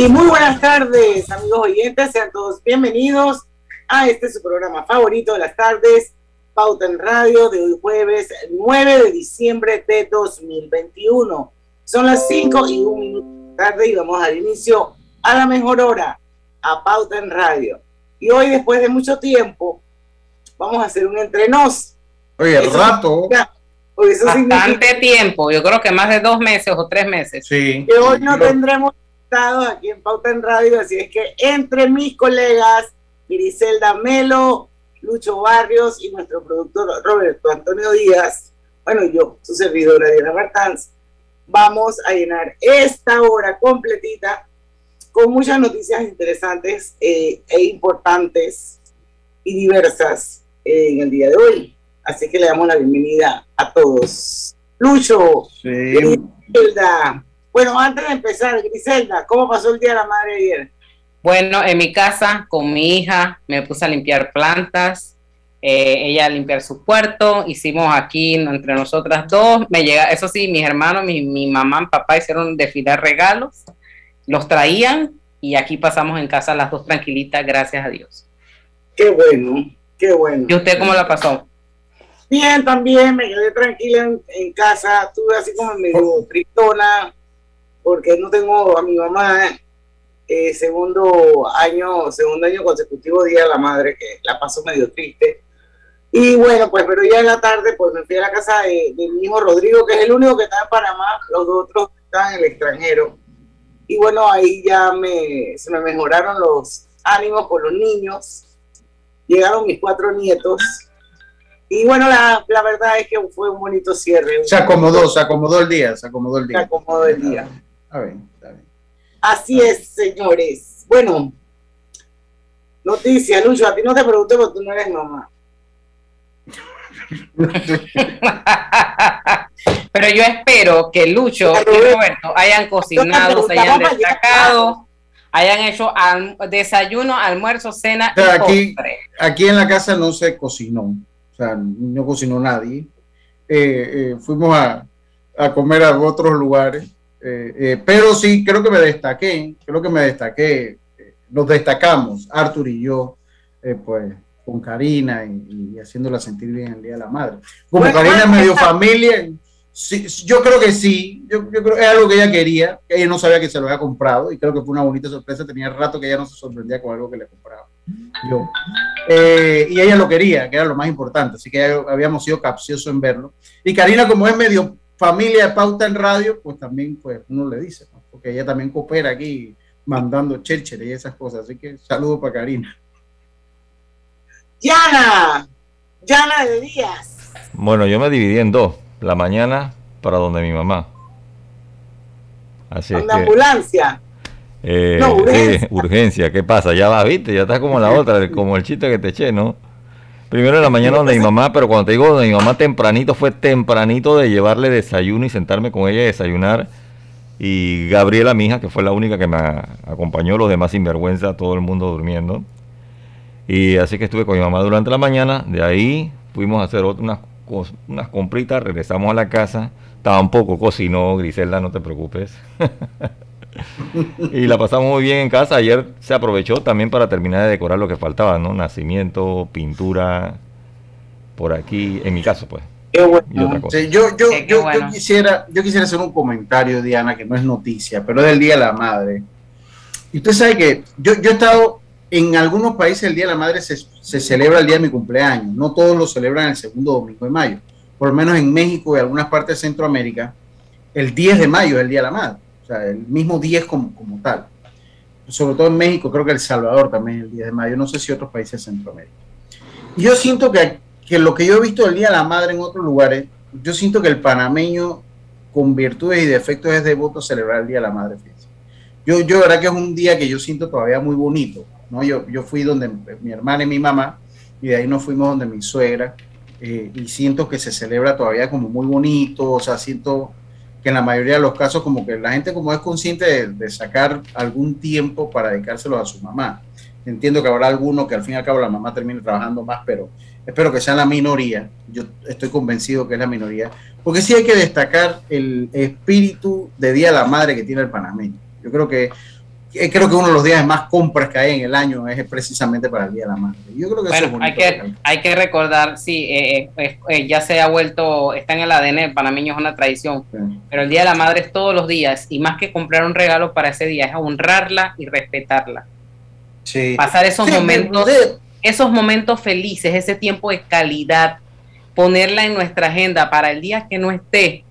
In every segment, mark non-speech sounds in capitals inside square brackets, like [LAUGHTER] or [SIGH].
Y muy buenas tardes, amigos oyentes, sean todos bienvenidos a este su programa favorito de las tardes, Pauta en Radio, de hoy jueves 9 de diciembre de 2021. Son las 5 y un minuto tarde y vamos al inicio a la mejor hora, a Pauta en Radio. Y hoy, después de mucho tiempo, vamos a hacer un entrenos. Oye, el rato. Bastante tiempo, yo creo que más de dos meses o tres meses. Sí. Que hoy no tendremos aquí en Pauta en Radio, así es que entre mis colegas, Griselda Melo, Lucho Barrios y nuestro productor Roberto Antonio Díaz, bueno, yo, su servidora Diana Martans, vamos a llenar esta hora completita con muchas noticias interesantes eh, e importantes y diversas eh, en el día de hoy. Así que le damos la bienvenida a todos. Lucho, Griselda, bueno, antes de empezar, Griselda, ¿cómo pasó el Día de la Madre ayer? Bueno, en mi casa con mi hija me puse a limpiar plantas, eh, ella a limpiar su puerto, hicimos aquí entre nosotras dos, me llega, eso sí, mis hermanos, mi, mi mamá y papá hicieron desfilar regalos, los traían y aquí pasamos en casa las dos tranquilitas, gracias a Dios. Qué bueno, qué bueno. ¿Y usted cómo la pasó? Bien, también me quedé tranquila en, casa, estuve así como medio tristona, porque no tengo a mi mamá eh, segundo año, segundo año consecutivo día de la madre, que la paso medio triste. Y bueno, pues, pero ya en la tarde, pues me fui a la casa de, mi hijo Rodrigo, que es el único que está en Panamá, los otros están en el extranjero. Y bueno, ahí ya me, se me mejoraron los ánimos con los niños. Llegaron mis cuatro nietos. Y bueno, la, la verdad es que fue un bonito cierre. Se acomodó, se acomodó el día, se acomodó el día. Se acomodó el día. A ver, está bien. Así es, señores. Bueno, noticia, Lucho, a ti no te pregunté porque tú no eres mamá. [LAUGHS] Pero yo espero que Lucho y Roberto hayan cocinado, se hayan destacado, hayan hecho desayuno, almuerzo, cena y aquí, aquí en la casa no se cocinó, o sea, no cocinó nadie. Eh, eh, fuimos a, a comer a otros lugares eh, eh, pero sí, creo que me destaqué, creo que me destaqué, eh, nos destacamos, Arthur y yo, pues con Karina y, haciéndola sentir bien el Día de la Madre. Como Karina es medio familia, yo creo que sí, yo, creo que es algo que ella quería, que ella no sabía que se lo había comprado y creo que fue una bonita sorpresa, tenía rato que ella no se sorprendía con algo que le compraba. Yo. y ella lo quería, que era lo más importante, así que habíamos sido capciosos en verlo. Y Karina, como es medio familia de Pauta en Radio, pues también pues uno le dice, porque ella también coopera aquí mandando chercher y esas cosas. Así que saludo para Karina. Yana, Yana de Díaz. Bueno, yo me dividí en dos. La mañana para donde mi mamá. Así es ambulancia. Eh, no, urgencia. urgencia. ¿Qué pasa? Ya va, viste, ya está como la otra, [LAUGHS] como el chiste que te eché, ¿no? Primero en la mañana donde mi mamá, pero cuando te digo donde mi mamá tempranito, fue tempranito de llevarle desayuno y sentarme con ella a desayunar. Y Gabriela, mi hija, que fue la única que me acompañó, los demás sin vergüenza, todo el mundo durmiendo. Y así que estuve con mi mamá durante la mañana. De ahí fuimos a hacer unas, unas compritas, regresamos a la casa. Tampoco cocinó, Griselda, no te preocupes. [LAUGHS] [LAUGHS] y la pasamos muy bien en casa. Ayer se aprovechó también para terminar de decorar lo que faltaba, ¿no? Nacimiento, pintura, por aquí, en mi caso, pues. Qué bueno. yo, yo, yo, quisiera, yo quisiera hacer un comentario, Diana, que no es noticia, pero es del Día de la Madre. Y usted sabe que yo, yo he estado en algunos países el Día de la Madre se, se celebra el día de mi cumpleaños. No todos lo celebran el segundo domingo de mayo. Por lo menos en México y algunas partes de Centroamérica, el 10 de mayo es el Día de la Madre el mismo 10 como, como tal. Sobre todo en México, creo que El Salvador también el 10 de mayo, no sé si otros países de Centroamérica. Y yo siento que, que lo que yo he visto del Día de la Madre en otros lugares, yo siento que el panameño con virtudes y defectos es devoto celebrar el Día de la Madre. Yo, yo, verdad que es un día que yo siento todavía muy bonito, ¿no? Yo, yo fui donde mi hermana y mi mamá, y de ahí nos fuimos donde mi suegra, eh, y siento que se celebra todavía como muy bonito, o sea, siento que en la mayoría de los casos como que la gente como es consciente de, sacar algún tiempo para dedicárselo a su mamá. Entiendo que habrá alguno que al fin y al cabo la mamá termine trabajando más, pero espero que sea la minoría. Yo estoy convencido que es la minoría, porque sí hay que destacar el espíritu de Día de la Madre que tiene el panameño. Yo creo que creo que uno de los días más compras que hay en el año es precisamente para el Día de la Madre. Yo creo que bueno, hay, que, hay que recordar, sí, eh, eh, eh, ya se ha vuelto, está en el ADN panameño, es una tradición, pero el Día de la Madre es todos los días y más que comprar un regalo para ese día, es honrarla y respetarla. Sí. Pasar esos momentos, esos momentos felices, ese tiempo de calidad, ponerla en nuestra agenda para el día que no esté,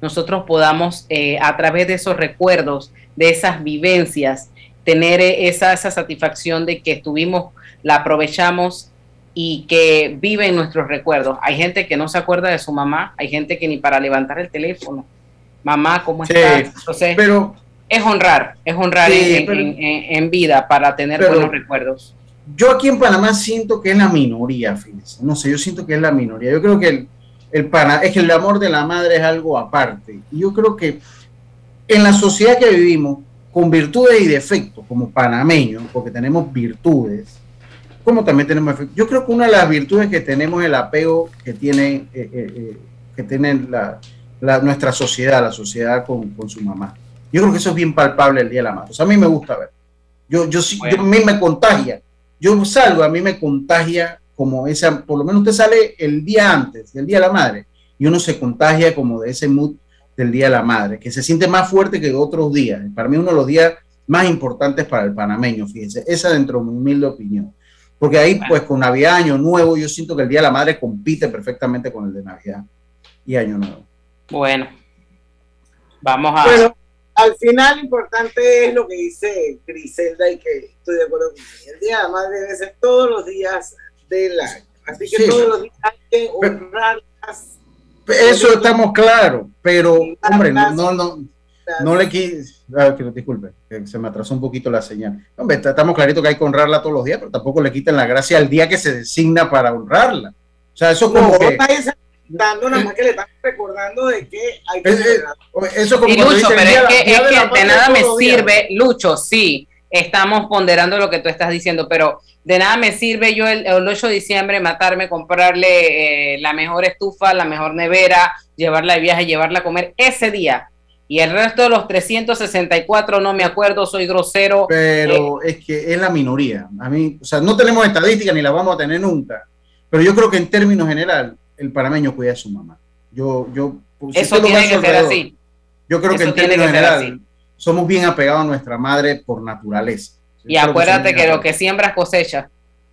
nosotros podamos a través de esos recuerdos de esas vivencias, tener esa, esa satisfacción de que estuvimos, la aprovechamos y que vive en nuestros recuerdos. Hay gente que no se acuerda de su mamá, hay gente que ni para levantar el teléfono, mamá, ¿cómo estás? Entonces, pero, es honrar, es honrar en, vida para tener buenos recuerdos. Yo aquí en Panamá siento que es la minoría, fíjense. No sé, yo siento que es la minoría. Yo creo que el, el pana, es que el amor de la madre es algo aparte. Y yo creo que en la sociedad que vivimos, con virtudes y defectos, como panameños, porque tenemos virtudes, como también tenemos efectos. Yo creo que una de las virtudes que tenemos es el apego que tiene, eh, eh, eh, que tiene nuestra sociedad, la sociedad con, su mamá. Yo creo que eso es bien palpable el Día de la Madre. O sea, a mí me gusta ver. Yo, yo, a mí me contagia. Yo salgo, a mí me contagia como esa, por lo menos usted sale el día antes del Día de la Madre y uno se contagia como de ese mood del Día de la Madre, que se siente más fuerte que otros días. Para mí uno de los días más importantes para el panameño, fíjense, esa dentro de mi humilde opinión. Porque ahí, pues con Navidad, Año Nuevo, yo siento que el Día de la Madre compite perfectamente con el de Navidad y Año Nuevo. Bueno, vamos a... Bueno, al final lo importante es lo que dice Griselda y que estoy de acuerdo con ella. El Día de la Madre debe ser todos los días del año. Así que todos los días hay que honrar eso estamos claros, pero, hombre, no, no, no, no le quise. Ah, disculpe, se me atrasó un poquito la señal. Hombre, estamos clarito que hay que honrarla todos los días, pero tampoco le quiten la gracia al día que se designa para honrarla. O sea, eso como no, que. Dando nada más que le están recordando de que hay que. eso como y Lucho, pero es que, es que de nada me sirve, Lucho, sí, estamos ponderando lo que tú estás diciendo, pero de nada me sirve yo el, 8 de diciembre matarme, comprarle eh, la mejor estufa, la mejor nevera, llevarla de viaje, llevarla a comer ese día. Y el resto de los 364 no me acuerdo, soy grosero. Pero eh, es que es la minoría. A mí, o sea, no tenemos estadística ni la vamos a tener nunca. Pero yo creo que en términos general, el panameño cuida a su mamá. Yo, yo, Eso tiene que ser así. Yo creo que en términos general, somos bien apegados a nuestra madre por naturaleza. Y acuérdate que, lo que siembras cosecha.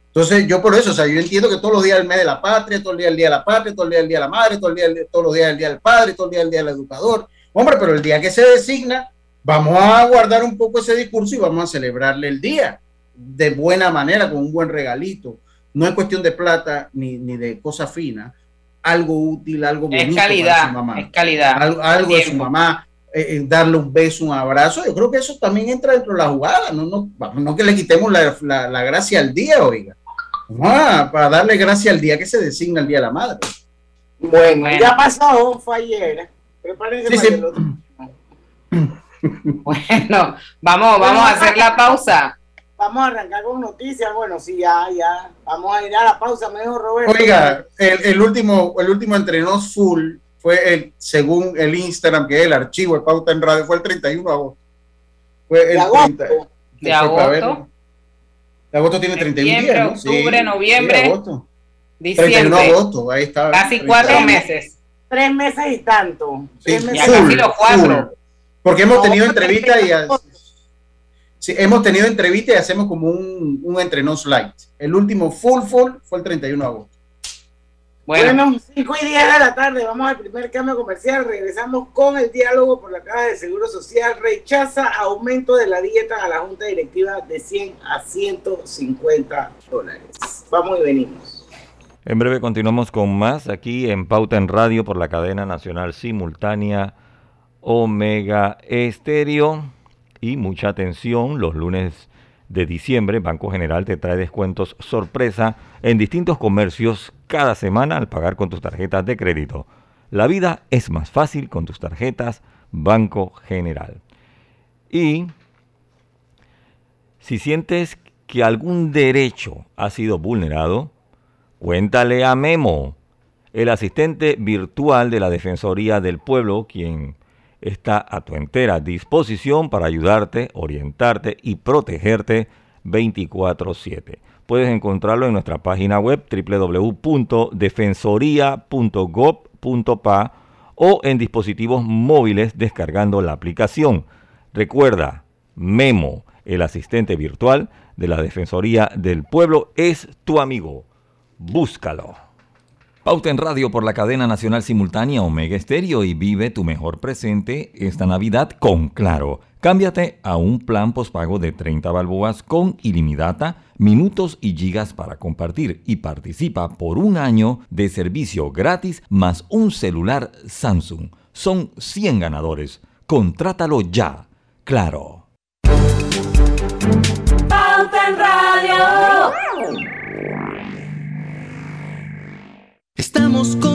Entonces, yo por eso, o sea, yo entiendo que todos los días del mes de la patria, todo el día del día de la patria, todo el día del día de la madre, todo el día, todos los días del día del padre, todo el día del día del educador. Hombre, pero el día que se designa, vamos a guardar un poco ese discurso y vamos a celebrarle el día de buena manera, con un buen regalito. No es cuestión de plata ni, ni de cosa fina, algo útil, algo bonito. Es calidad, mamá. es calidad. Algo, algo de su mamá, eh, darle un beso, un abrazo, yo creo que eso también entra dentro de la jugada, no, no, no que le quitemos la, la, gracia al día, oiga. para darle gracia al día que se designa el Día de la Madre. Bueno, ya pasó, fue ayer. Prepárense [LAUGHS] Bueno, vamos, vamos a hacer la pausa. Vamos a arrancar con noticias. Bueno, sí, ya, ya. Vamos a ir a la pausa, mejor Roberto. Oiga, el, el último, el último entrenó full fue el, según el Instagram, que es el archivo de Pauta en Radio, fue el 31 de agosto. Fue el agosto. de agosto. De agosto tiene 31 días. ¿no? Octubre, noviembre. Sí, agosto. Diciembre. 31 de agosto, ahí está. Casi cuatro meses. Tres meses y tanto. Sí, ya casi los cuatro. Porque hemos tenido entrevistas y sí, hemos tenido entrevistas y hacemos como un, un entrenos light. El último full full fue el 31 de agosto. Bueno. 5 y 10 de la tarde, vamos al primer cambio comercial. Regresamos con el diálogo por la Caja de Seguro Social. Rechaza aumento de la dieta a la Junta Directiva de 100 a 150 dólares. Vamos y venimos. En breve continuamos con más aquí en Pauta en Radio por la cadena nacional simultánea Omega Estéreo. Y mucha atención, los lunes de diciembre Banco General te trae descuentos sorpresa en distintos comercios cada semana al pagar con tus tarjetas de crédito. La vida es más fácil con tus tarjetas Banco General. Y si sientes que algún derecho ha sido vulnerado, Cuéntale a Memo, el asistente virtual de la Defensoría del Pueblo, quien está a tu entera disposición para ayudarte, orientarte y protegerte 24/7. Puedes encontrarlo en nuestra página web www.defensoría.gov.pa o en dispositivos móviles descargando la aplicación. Recuerda, Memo, el asistente virtual de la Defensoría del Pueblo, es tu amigo búscalo. Pauta en radio por la cadena nacional simultánea Omega Estéreo y vive tu mejor presente esta Navidad con Claro. Cámbiate a un plan pospago de 30 balboas con ilimitada, minutos y gigas para compartir y participa por un año de servicio gratis más un celular Samsung. Son 100 ganadores. Contrátalo ya. Claro. Pauta en radio. Estamos construyendo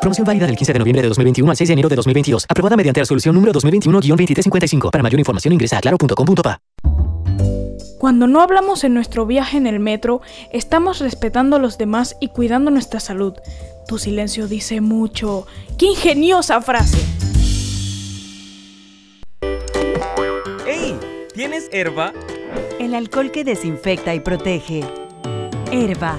Promoción válida del 15 de noviembre de 2021 al 6 de enero de 2022. Aprobada mediante la solución número 2021-2355. Para mayor información ingresa a claro.com.pa. Cuando no hablamos en nuestro viaje en el metro, estamos respetando a los demás y cuidando nuestra salud. Tu silencio dice mucho. ¡Qué ingeniosa frase! ¡Ey! ¿Tienes herba? El alcohol que desinfecta y protege. Herba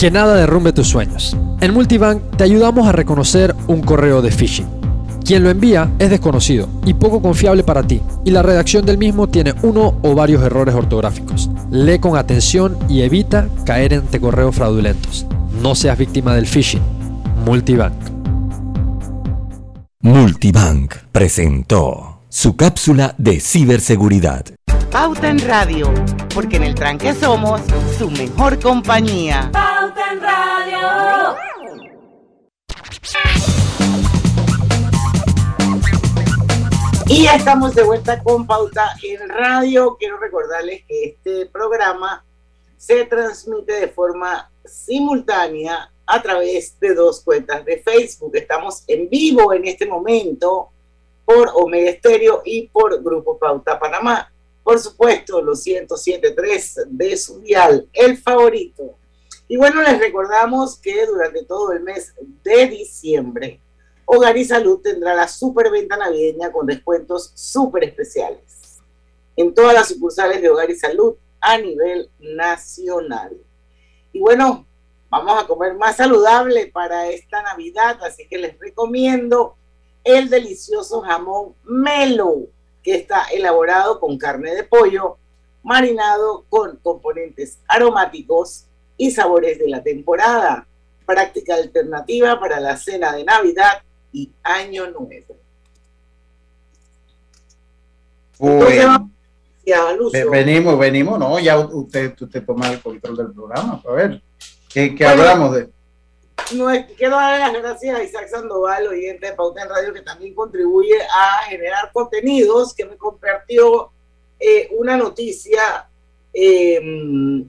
Que nada derrumbe tus sueños. En Multibank te ayudamos a reconocer un correo de phishing. Quien lo envía es desconocido y poco confiable para ti, y la redacción del mismo tiene uno o varios errores ortográficos. Lee con atención y evita caer ante correos fraudulentos. No seas víctima del phishing. Multibank. Multibank presentó su cápsula de ciberseguridad. Pauta en Radio, porque en el tranque somos su mejor compañía. Pauta en Radio. Y ya estamos de vuelta con Pauta en Radio. Quiero recordarles que este programa se transmite de forma simultánea a través de dos cuentas de Facebook. Estamos en vivo en este momento por Omega Estéreo y por Grupo Pauta Panamá. Por supuesto, los 107.3 de su dial, el favorito. Y bueno, les recordamos que durante todo el mes de diciembre, Hogar y Salud tendrá la superventa navideña con descuentos súper especiales en todas las sucursales de Hogar y Salud a nivel nacional. Y bueno, vamos a comer más saludable para esta Navidad, así que les recomiendo el delicioso jamón Melo que está elaborado con carne de pollo, marinado con componentes aromáticos y sabores de la temporada. Práctica alternativa para la cena de Navidad y Año Nuevo. venimos, venimos, no, ya usted, usted toma el control del programa. A ver, ¿qué, hablamos de? No, quiero dar las gracias a Isaac Sandoval, oyente de Pauta en Radio, que también contribuye a generar contenidos, que me compartió eh, una noticia eh,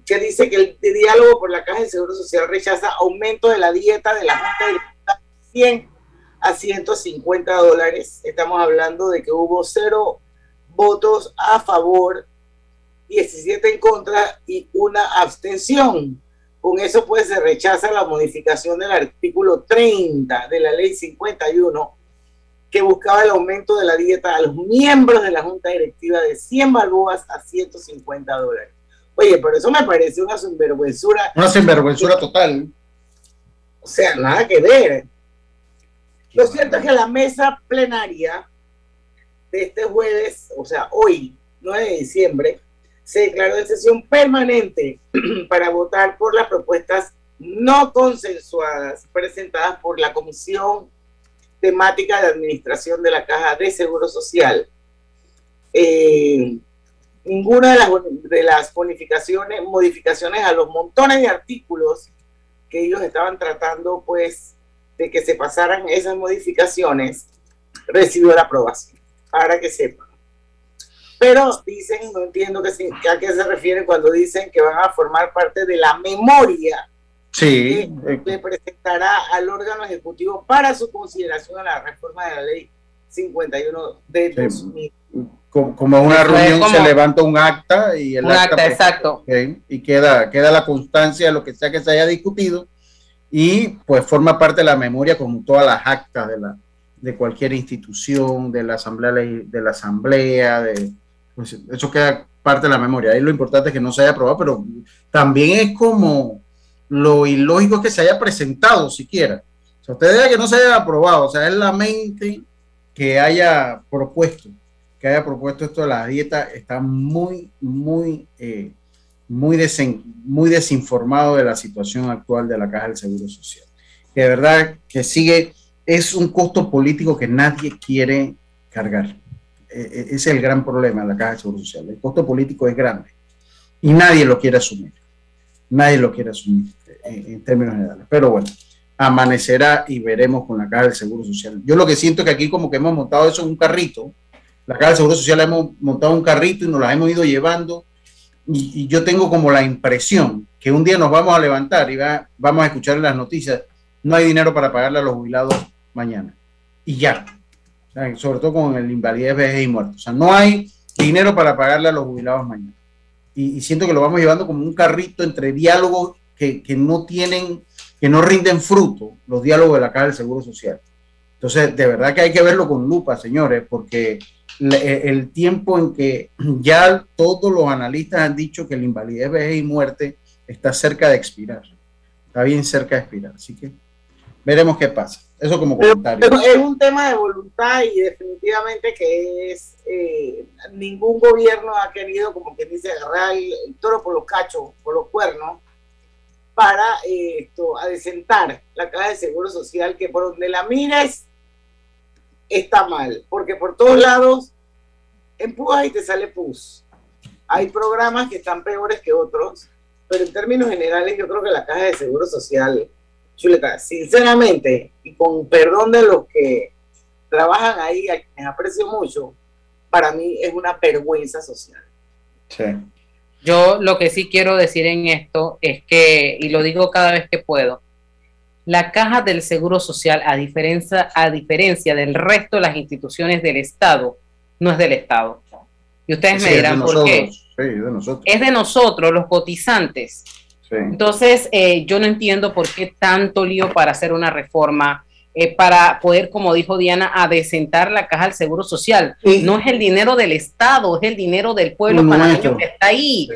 que dice que el diálogo por la Caja de Seguro Social rechaza aumento de la dieta de la Junta de 100 a 150 dólares. Estamos hablando de que hubo cero votos a favor, 17 en contra y una abstención. Con eso pues se rechaza la modificación del artículo 30 de la ley 51 que buscaba el aumento de la dieta a los miembros de la junta directiva de 100 balboas a 150 dólares. Oye, pero eso me parece una sinvergüenzura. Una sinvergüenzura total. O sea, nada que ver. Lo cierto es que la mesa plenaria de este jueves, o sea, hoy, 9 de diciembre, se declaró en sesión permanente [CLEARS THROAT] para votar por las propuestas no consensuadas presentadas por la Comisión Temática de Administración de la Caja de Seguro Social. Eh, ninguna de las, bonificaciones, modificaciones a los montones de artículos que ellos estaban tratando, pues, de que se pasaran esas modificaciones, recibió la aprobación, para que sepan. Pero dicen, no entiendo que, a qué se refieren cuando dicen que van a formar parte de la memoria sí. que le presentará al órgano ejecutivo para su consideración a la reforma de la ley 51 de 2000. Como, una reunión se levanta un acta y el acta, pues, exacto. y queda, queda la constancia de lo que sea que se haya discutido y pues forma parte de la memoria como todas las actas de la de cualquier institución, de la asamblea de la asamblea, de pues eso queda parte de la memoria. Ahí lo importante es que no se haya aprobado, pero también es como lo ilógico que se haya presentado siquiera. O sea, usted diga que no se haya aprobado, o sea, es la mente que haya propuesto, que haya propuesto esto de la dieta, está muy, muy, eh, muy, muy desinformado de la situación actual de la Caja del Seguro Social. De verdad que sigue, es un costo político que nadie quiere cargar. Eh, es el gran problema de la Caja de Seguro Social. El costo político es grande y nadie lo quiere asumir. Nadie lo quiere asumir eh, en, términos generales. Pero bueno, amanecerá y veremos con la Caja del Seguro Social. Yo lo que siento es que aquí como que hemos montado eso en un carrito. La Caja del Seguro Social hemos montado un carrito y nos la hemos ido llevando. Y, yo tengo como la impresión que un día nos vamos a levantar y vamos a escuchar en las noticias, no hay dinero para pagarle a los jubilados mañana. Y ya, sobre todo con el invalidez, vejez y muerto. O sea, no hay dinero para pagarle a los jubilados mañana. Y, siento que lo vamos llevando como un carrito entre diálogos que, no tienen, que no rinden fruto, los diálogos de la Caja del Seguro Social. Entonces, de verdad que hay que verlo con lupa, señores, porque e, el tiempo en que [CLEARS THROAT] ya todos los analistas han dicho que el invalidez, vejez y muerte está cerca de expirar. Está bien cerca de expirar. Así que veremos qué pasa. Eso como comentario. es un tema de voluntad y definitivamente que es eh, ningún gobierno ha querido, como que dice, agarrar el, toro por los cachos, por los cuernos, para eh, esto, adecentar la caja de seguro social, que por donde la mires está mal, porque por todos lados empujas y te sale pus. Hay programas que están peores que otros, pero en términos generales yo creo que la caja de seguro social Chuleta, sinceramente, y con perdón de los que trabajan ahí, a quienes aprecio mucho, para mí es una vergüenza social. Sí. Yo lo que sí quiero decir en esto es que, y lo digo cada vez que puedo, la caja del Seguro Social, a diferencia, a diferencia del resto de las instituciones del Estado, no es del Estado. Y ustedes Sí, me dirán es de por qué. nosotros, sí, es de nosotros. Es de nosotros, los cotizantes. Sí. Entonces, eh, yo no entiendo por qué tanto lío para hacer una reforma, eh, para poder, como dijo Diana, adecentar la caja del Seguro Social. No es el dinero del Estado, es el dinero del pueblo Nuestro. panameño que está ahí.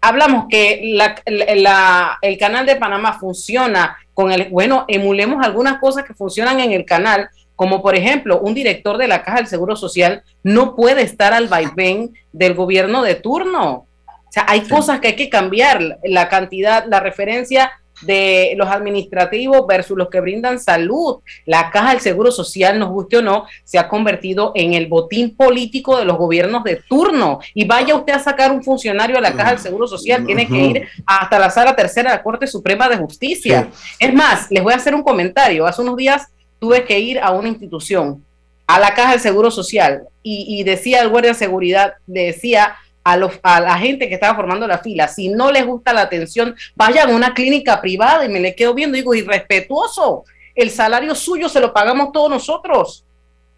Hablamos que la- la- la- el canal de Panamá funciona con el, bueno, emulemos algunas cosas que funcionan en el canal, como por ejemplo, un director de la Caja del Seguro Social no puede estar al vaivén del gobierno de turno. O sea, hay cosas que hay que cambiar, la cantidad, la referencia de los administrativos versus los que brindan salud. La caja del Seguro Social, nos guste o no, se ha convertido en el botín político de los gobiernos de turno. Y vaya usted a sacar un funcionario a la caja del Seguro Social, tiene que ir hasta la sala tercera de la Corte Suprema de Justicia. Es más, les voy a hacer un comentario. Hace unos días tuve que ir a una institución, a la caja del Seguro Social, y, y decía el guardia de seguridad, le decía a, los, a la gente que estaba formando la fila, si no les gusta la atención, vayan a una clínica privada y me le quedo viendo, digo, irrespetuoso, el salario suyo se lo pagamos todos nosotros.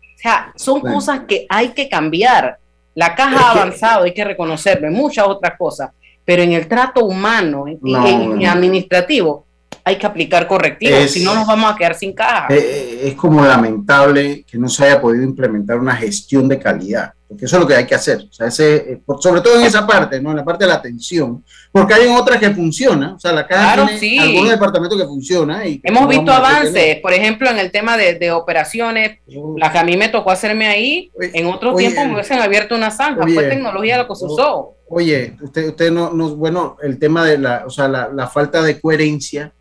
O sea, son Bueno. cosas que hay que cambiar. La caja ha avanzado, hay que reconocerlo, muchas otras cosas, pero en el trato humano y, No, bueno. administrativo hay que aplicar correctivos, si no nos vamos a quedar sin caja. Eh, eh, es como lamentable que no se haya podido implementar una gestión de calidad, porque eso es lo que hay que hacer, o sea, ese, eh, por- sobre todo en esa parte, ¿no? en la parte de la atención, porque hay otras que funcionan, o sea, la caja Claro, tiene sí. algunos departamentos que funcionan y que Hemos visto a que avances, por ejemplo, en el tema de, de operaciones, las que a mí me tocó hacerme ahí, en otro oye, tiempo me hubiesen abierto una zanja, oye, fue tecnología la que se usó. Oye, usted, usted no, no, bueno, el tema de la, o sea, la, la falta de coherencia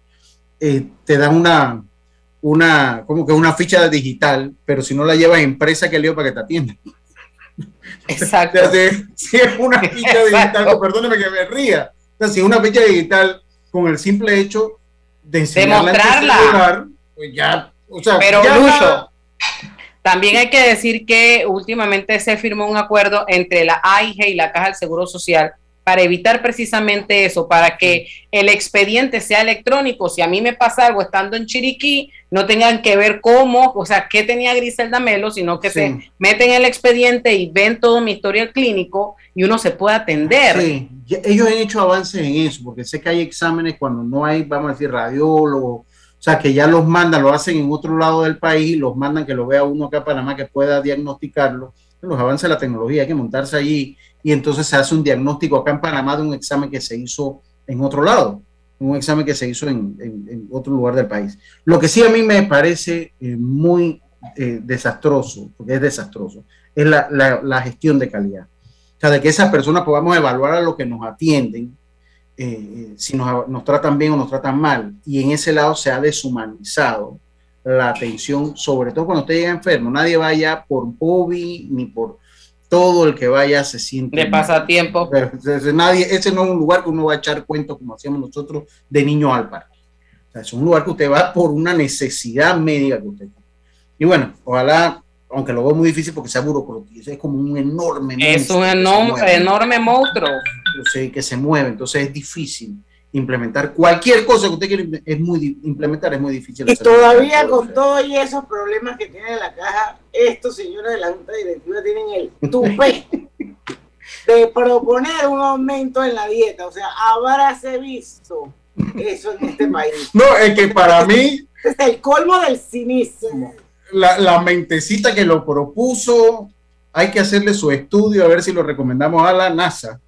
eh, te da una, una, como que una ficha digital, pero si no la llevas impresa, ¿qué lío para que te atiendan? Exacto. O sea, si, [LAUGHS] es una ficha digital, perdóneme que me ría, o sea, si es una ficha digital con el simple hecho de enseñarla en tu Demostrarla. pues ya, o sea, Pero ya Lucho, también hay que decir que últimamente se firmó un acuerdo entre la AIG y la Caja del Seguro Social para evitar precisamente eso, para que el expediente sea electrónico. Si a mí me pasa algo estando en Chiriquí, no tengan que ver cómo, o sea, qué tenía Griselda Melo, sino que Sí. se meten en el expediente y ven todo mi historial clínico y uno se puede atender. Sí, ellos han hecho avances en eso, porque sé que hay exámenes cuando no hay, vamos a decir, radiólogos, o sea, que ya los mandan, lo hacen en otro lado del país y los mandan que lo vea uno acá a Panamá que pueda diagnosticarlo. Los avances de la tecnología, hay que montarse allí y entonces se hace un diagnóstico acá en Panamá de un examen que se hizo en otro lado, un examen que se hizo en, otro lugar del país. Lo que sí a mí me parece eh, muy eh, desastroso, porque es desastroso, es la, la- gestión de calidad. O sea, de que esas personas podamos evaluar a los que nos atienden, eh, si nos, nos tratan bien o nos tratan mal. Y en ese lado se ha deshumanizado la atención, sobre todo cuando usted llega enfermo. Nadie vaya por hobby ni por todo el que vaya se siente. De pasatiempo. Pero, nadie, ese no es un lugar que uno va a echar cuentos como hacíamos nosotros de niño al parque. O sea, es un lugar que usted va por una necesidad médica que usted tiene. Y bueno, ojalá, aunque lo veo muy difícil porque sea burocrático, es como un enorme. Es un enorme, enorme monstruo. Sé que se mueve, entonces es difícil implementar cualquier cosa que usted quiera es muy implementar es muy difícil Y todavía con todos esos problemas que tiene la caja, estos señores de la Junta Directiva tienen el tupe [LAUGHS] de proponer un aumento en la dieta. O sea, habráse visto eso en este país. No, es que para mí Es el colmo del cinismo. la, la mentecita que lo propuso, hay que hacerle su estudio a ver si lo recomendamos a la NASA.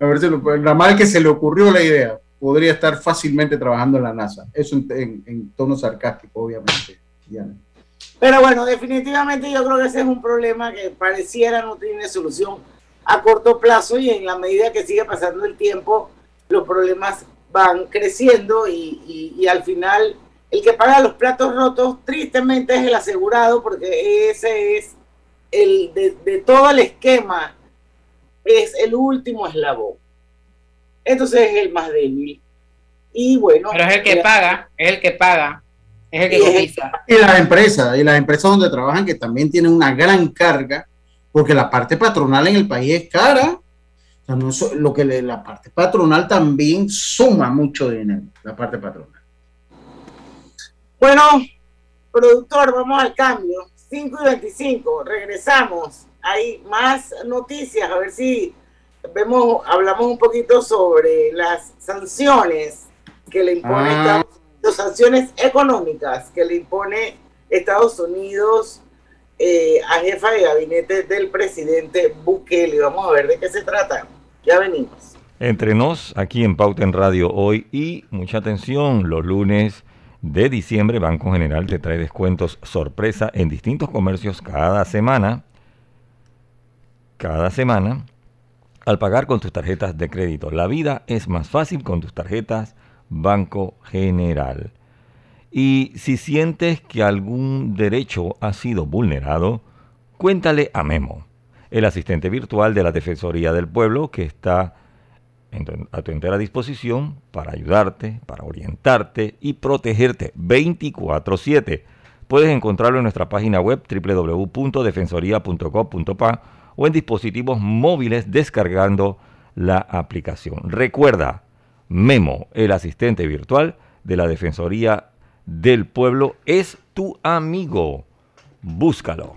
A ver si lo, la mal que se le ocurrió la idea, podría estar fácilmente trabajando en la NASA. Eso en, en- en tono sarcástico, obviamente. Diana. Pero bueno, definitivamente yo creo que ese es un problema que pareciera no tiene solución a corto plazo y en la medida que sigue pasando el tiempo, los problemas van creciendo y, y- y al final el que paga los platos rotos tristemente es el asegurado porque ese es el de, de todo el esquema, es el último eslabón. Entonces es el más débil. Y bueno. Pero es el que paga, es el que paga, es el que cotiza. Y las empresas, y las empresas donde trabajan que también tienen una gran carga, porque la parte patronal en el país es cara. O sea, no es lo que le- la parte patronal también suma mucho dinero, la parte patronal. Bueno, productor, vamos al cambio. 5 y 25, regresamos hay más noticias, a ver si vemos, hablamos un poquito sobre las sanciones que le impone Ah. Estados Unidos, sanciones económicas que le impone Estados Unidos eh, a jefa de gabinete del presidente Bukele. Vamos a ver de qué se trata. Ya venimos. Entre nos, aquí en Pauta en Radio hoy y mucha atención, los lunes de diciembre Banco General te trae descuentos sorpresa en distintos comercios cada semana. Cada semana al pagar con tus tarjetas de crédito. La vida es más fácil con tus tarjetas Banco General. Y si sientes que algún derecho ha sido vulnerado, cuéntale a Memo, el asistente virtual de la Defensoría del Pueblo que está a tu entera disposición para ayudarte, para orientarte y protegerte 24/7. Puedes encontrarlo en nuestra página web www.defensoría.gov.pa o en dispositivos móviles descargando la aplicación. Recuerda, Memo, el asistente virtual de la Defensoría del Pueblo, es tu amigo. Búscalo.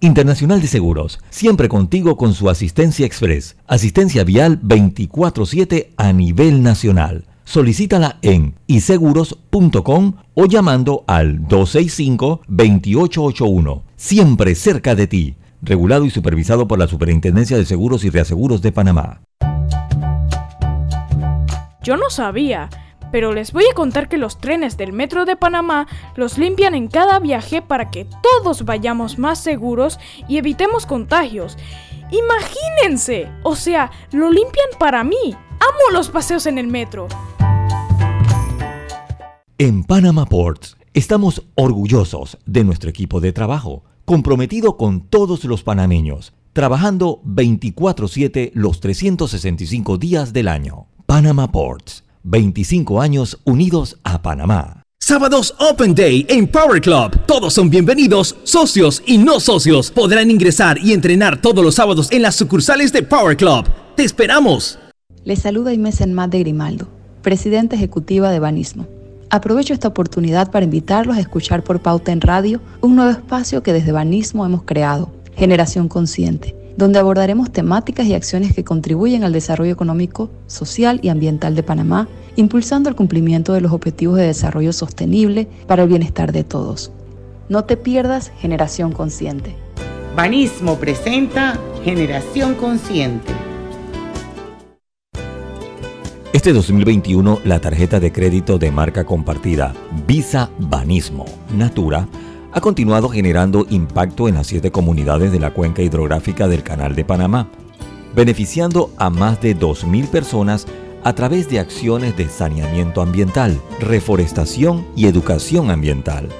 Internacional de Seguros, siempre contigo con su asistencia express, asistencia vial 24/7 a nivel nacional. Solicítala en iseguros.com o llamando al 265-2881, siempre cerca de ti. Regulado y supervisado por la Superintendencia de Seguros y Reaseguros de Panamá. Yo no sabía, pero les voy a contar que los trenes del Metro de Panamá los limpian en cada viaje para que todos vayamos más seguros y evitemos contagios. Imagínense, o sea, lo limpian para mí. Amo los paseos en el metro. En Panama Ports estamos orgullosos de nuestro equipo de trabajo, comprometido con todos los panameños, trabajando 24/7 los 365 días del año. Panama Ports, 25 años unidos a Panamá. Sábados Open Day en Power Club. Todos son bienvenidos, socios y no socios. Podrán ingresar y entrenar todos los sábados en las sucursales de Power Club. ¡Te esperamos! Les saluda Inés Enmat de Grimaldo, presidenta ejecutiva de Banismo. Aprovecho esta oportunidad para invitarlos a escuchar por Pauta en Radio un nuevo espacio que desde Banismo hemos creado, Generación Consciente, donde abordaremos temáticas y acciones que contribuyen al desarrollo económico, social y ambiental de Panamá, impulsando el cumplimiento de los objetivos de desarrollo sostenible para el bienestar de todos. No te pierdas Generación Consciente. Banismo presenta Generación Consciente. Este 2021, la tarjeta de crédito de marca compartida Visa Banismo Natura ha continuado generando impacto en las siete comunidades de la cuenca hidrográfica del Canal de Panamá, beneficiando a más de 2.000 personas a través de acciones de saneamiento ambiental, reforestación y educación ambiental,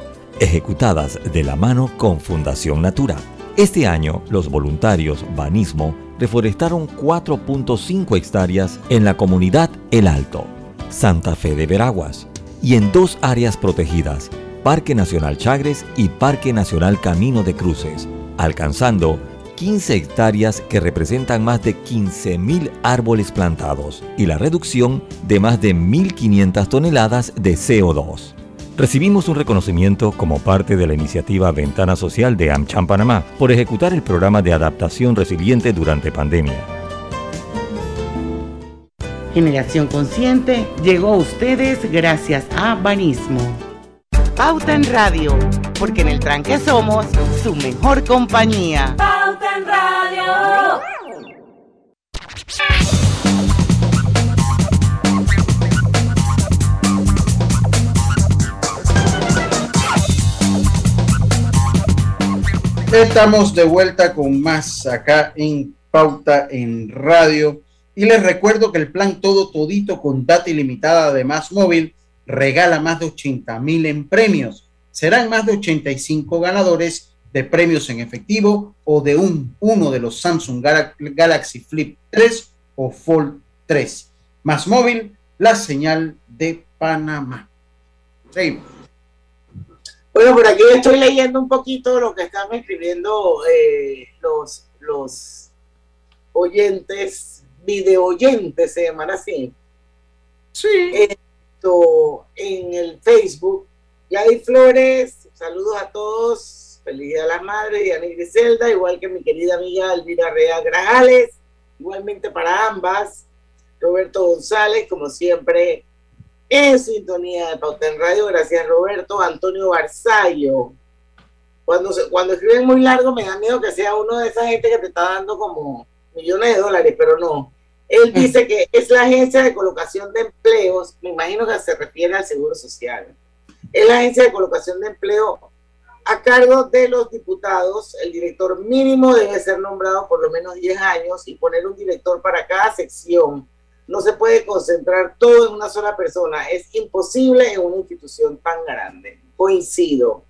ejecutadas de la mano con Fundación Natura. Este año, los voluntarios Banismo reforestaron 4.5 hectáreas en la comunidad El Alto, Santa Fe de Veraguas, y en dos áreas protegidas, Parque Nacional Chagres y Parque Nacional Camino de Cruces, alcanzando 15 hectáreas que representan más de 15.000 árboles plantados y la reducción de más de 1.500 toneladas de CO2. Recibimos un reconocimiento como parte de la iniciativa Ventana Social de AmCham Panamá por ejecutar el programa de adaptación resiliente durante pandemia. Generación Consciente llegó a ustedes gracias a Banismo. Pauta en Radio, porque en el tranque somos su mejor compañía. Pauta en Radio. Estamos de vuelta con más acá en Pauta en Radio. Y les recuerdo que el plan Todo Todito con data ilimitada de Más Móvil regala más de 80 mil en premios. serán más de 85 ganadores de premios en efectivo o de un, uno de los Samsung Galaxy Flip 3 o Fold 3. Más móvil, la señal de Panamá. Seguimos. Bueno, por aquí estoy leyendo un poquito lo que están escribiendo eh, los, los oyentes, video oyentes, se llaman así. Sí. En el Facebook. Yadi Flores, saludos a todos. Feliz Día de las Madres, Diana Griselda, igual que mi querida amiga Elvira Real Grajales. Igualmente para ambas. Roberto González, como siempre, en sintonía de Pauta en Radio. Gracias, Roberto. Antonio Barzallo. Cuando, cuando escriben muy largo, me da miedo que sea uno de esa gente que te está dando como millones de dólares, pero no. Él dice que es la agencia de colocación de empleos, me imagino que se refiere al Seguro Social. Es la agencia de colocación de empleo a cargo de los diputados. El director mínimo debe ser nombrado por lo menos 10 años y poner un director para cada sección no se puede concentrar todo en una sola persona. Es imposible en una institución tan grande. Coincido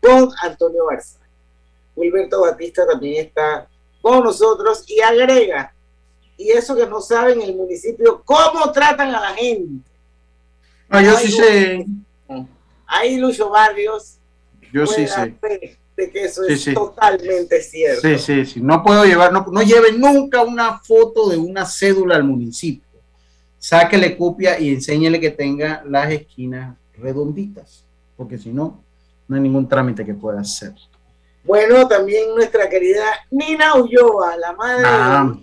con Antonio Barça. Wilberto Batista también está con nosotros y agrega, y eso que no saben el municipio, cómo tratan a la gente. Ah, yo sí sé. Ahí Lucho Barrios. Yo sí sé de que eso es totalmente cierto. Sí, sí, sí. No puedo llevar, no, no lleven nunca una foto de una cédula al municipio. Sáquele copia y enséñele que tenga las esquinas redonditas, porque si no, no hay ningún trámite que pueda hacer. Bueno, también nuestra querida Nina Ulloa, la madre. Ah.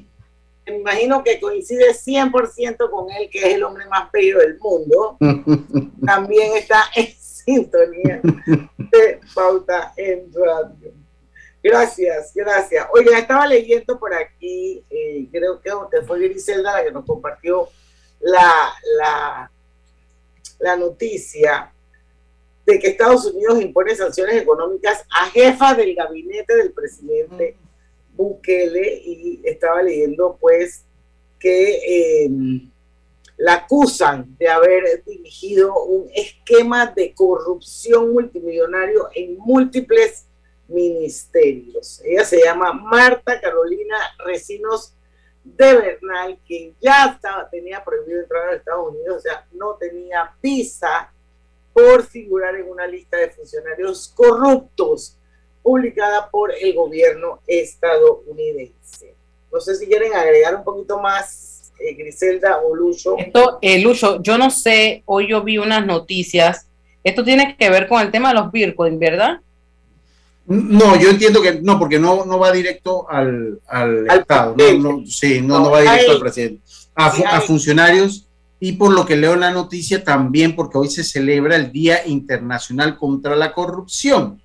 Me imagino que coincide 100% con él, que es el hombre más bello del mundo. [LAUGHS] también está sintonía de Pauta en Radio. Gracias, gracias. Oiga, estaba leyendo por aquí, eh, creo que fue Griselda la que nos compartió la, la, la noticia de que Estados Unidos impone sanciones económicas a jefa del gabinete del presidente Bukele y estaba leyendo pues que eh, la acusan de haber dirigido un esquema de corrupción multimillonario en múltiples ministerios. Ella se llama Marta Carolina Recinos de Bernal, que ya estaba, tenía prohibido entrar a Estados Unidos, o sea, no tenía visa por figurar en una lista de funcionarios corruptos publicada por el gobierno estadounidense. No sé si quieren agregar un poquito más eh, Griselda o Lucho. Esto, eh, Lucho, yo no sé, hoy yo vi unas noticias, esto tiene que ver con el tema de los Bitcoin, ¿verdad? No, yo entiendo que no, porque no, no va directo al, al, Estado, no, sí, no, no, va directo al presidente, a, a funcionarios y por lo que leo en la noticia también porque hoy se celebra el Día Internacional contra la Corrupción.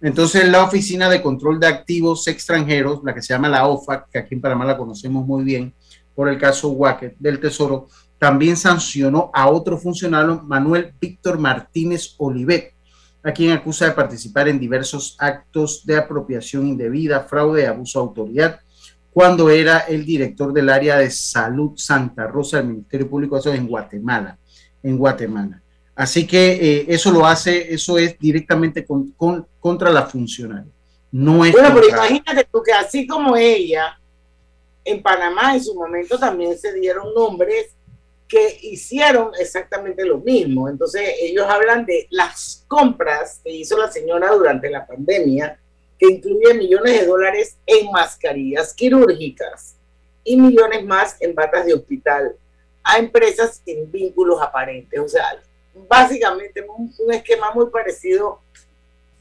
Entonces la Oficina de Control de Activos Extranjeros, la que se llama la OFAC, que aquí en Panamá la conocemos muy bien, por el caso Wacket del Tesoro, también sancionó a otro funcionario, Manuel Víctor Martínez Olivet, a quien acusa de participar en diversos actos de apropiación indebida, fraude y abuso de autoridad, cuando era el director del área de salud Santa Rosa del Ministerio Público eso en Guatemala, en Guatemala. Así que eh, eso lo hace, eso es directamente con, contra la funcionaria. No es bueno, pero imagínate tú que así como ella, en Panamá en su momento también se dieron nombres que hicieron exactamente lo mismo. Entonces ellos hablan de las compras que hizo la señora durante la pandemia, que incluye millones de dólares en mascarillas quirúrgicas y millones más en batas de hospital a empresas sin vínculos aparentes. O sea, básicamente un, un esquema muy parecido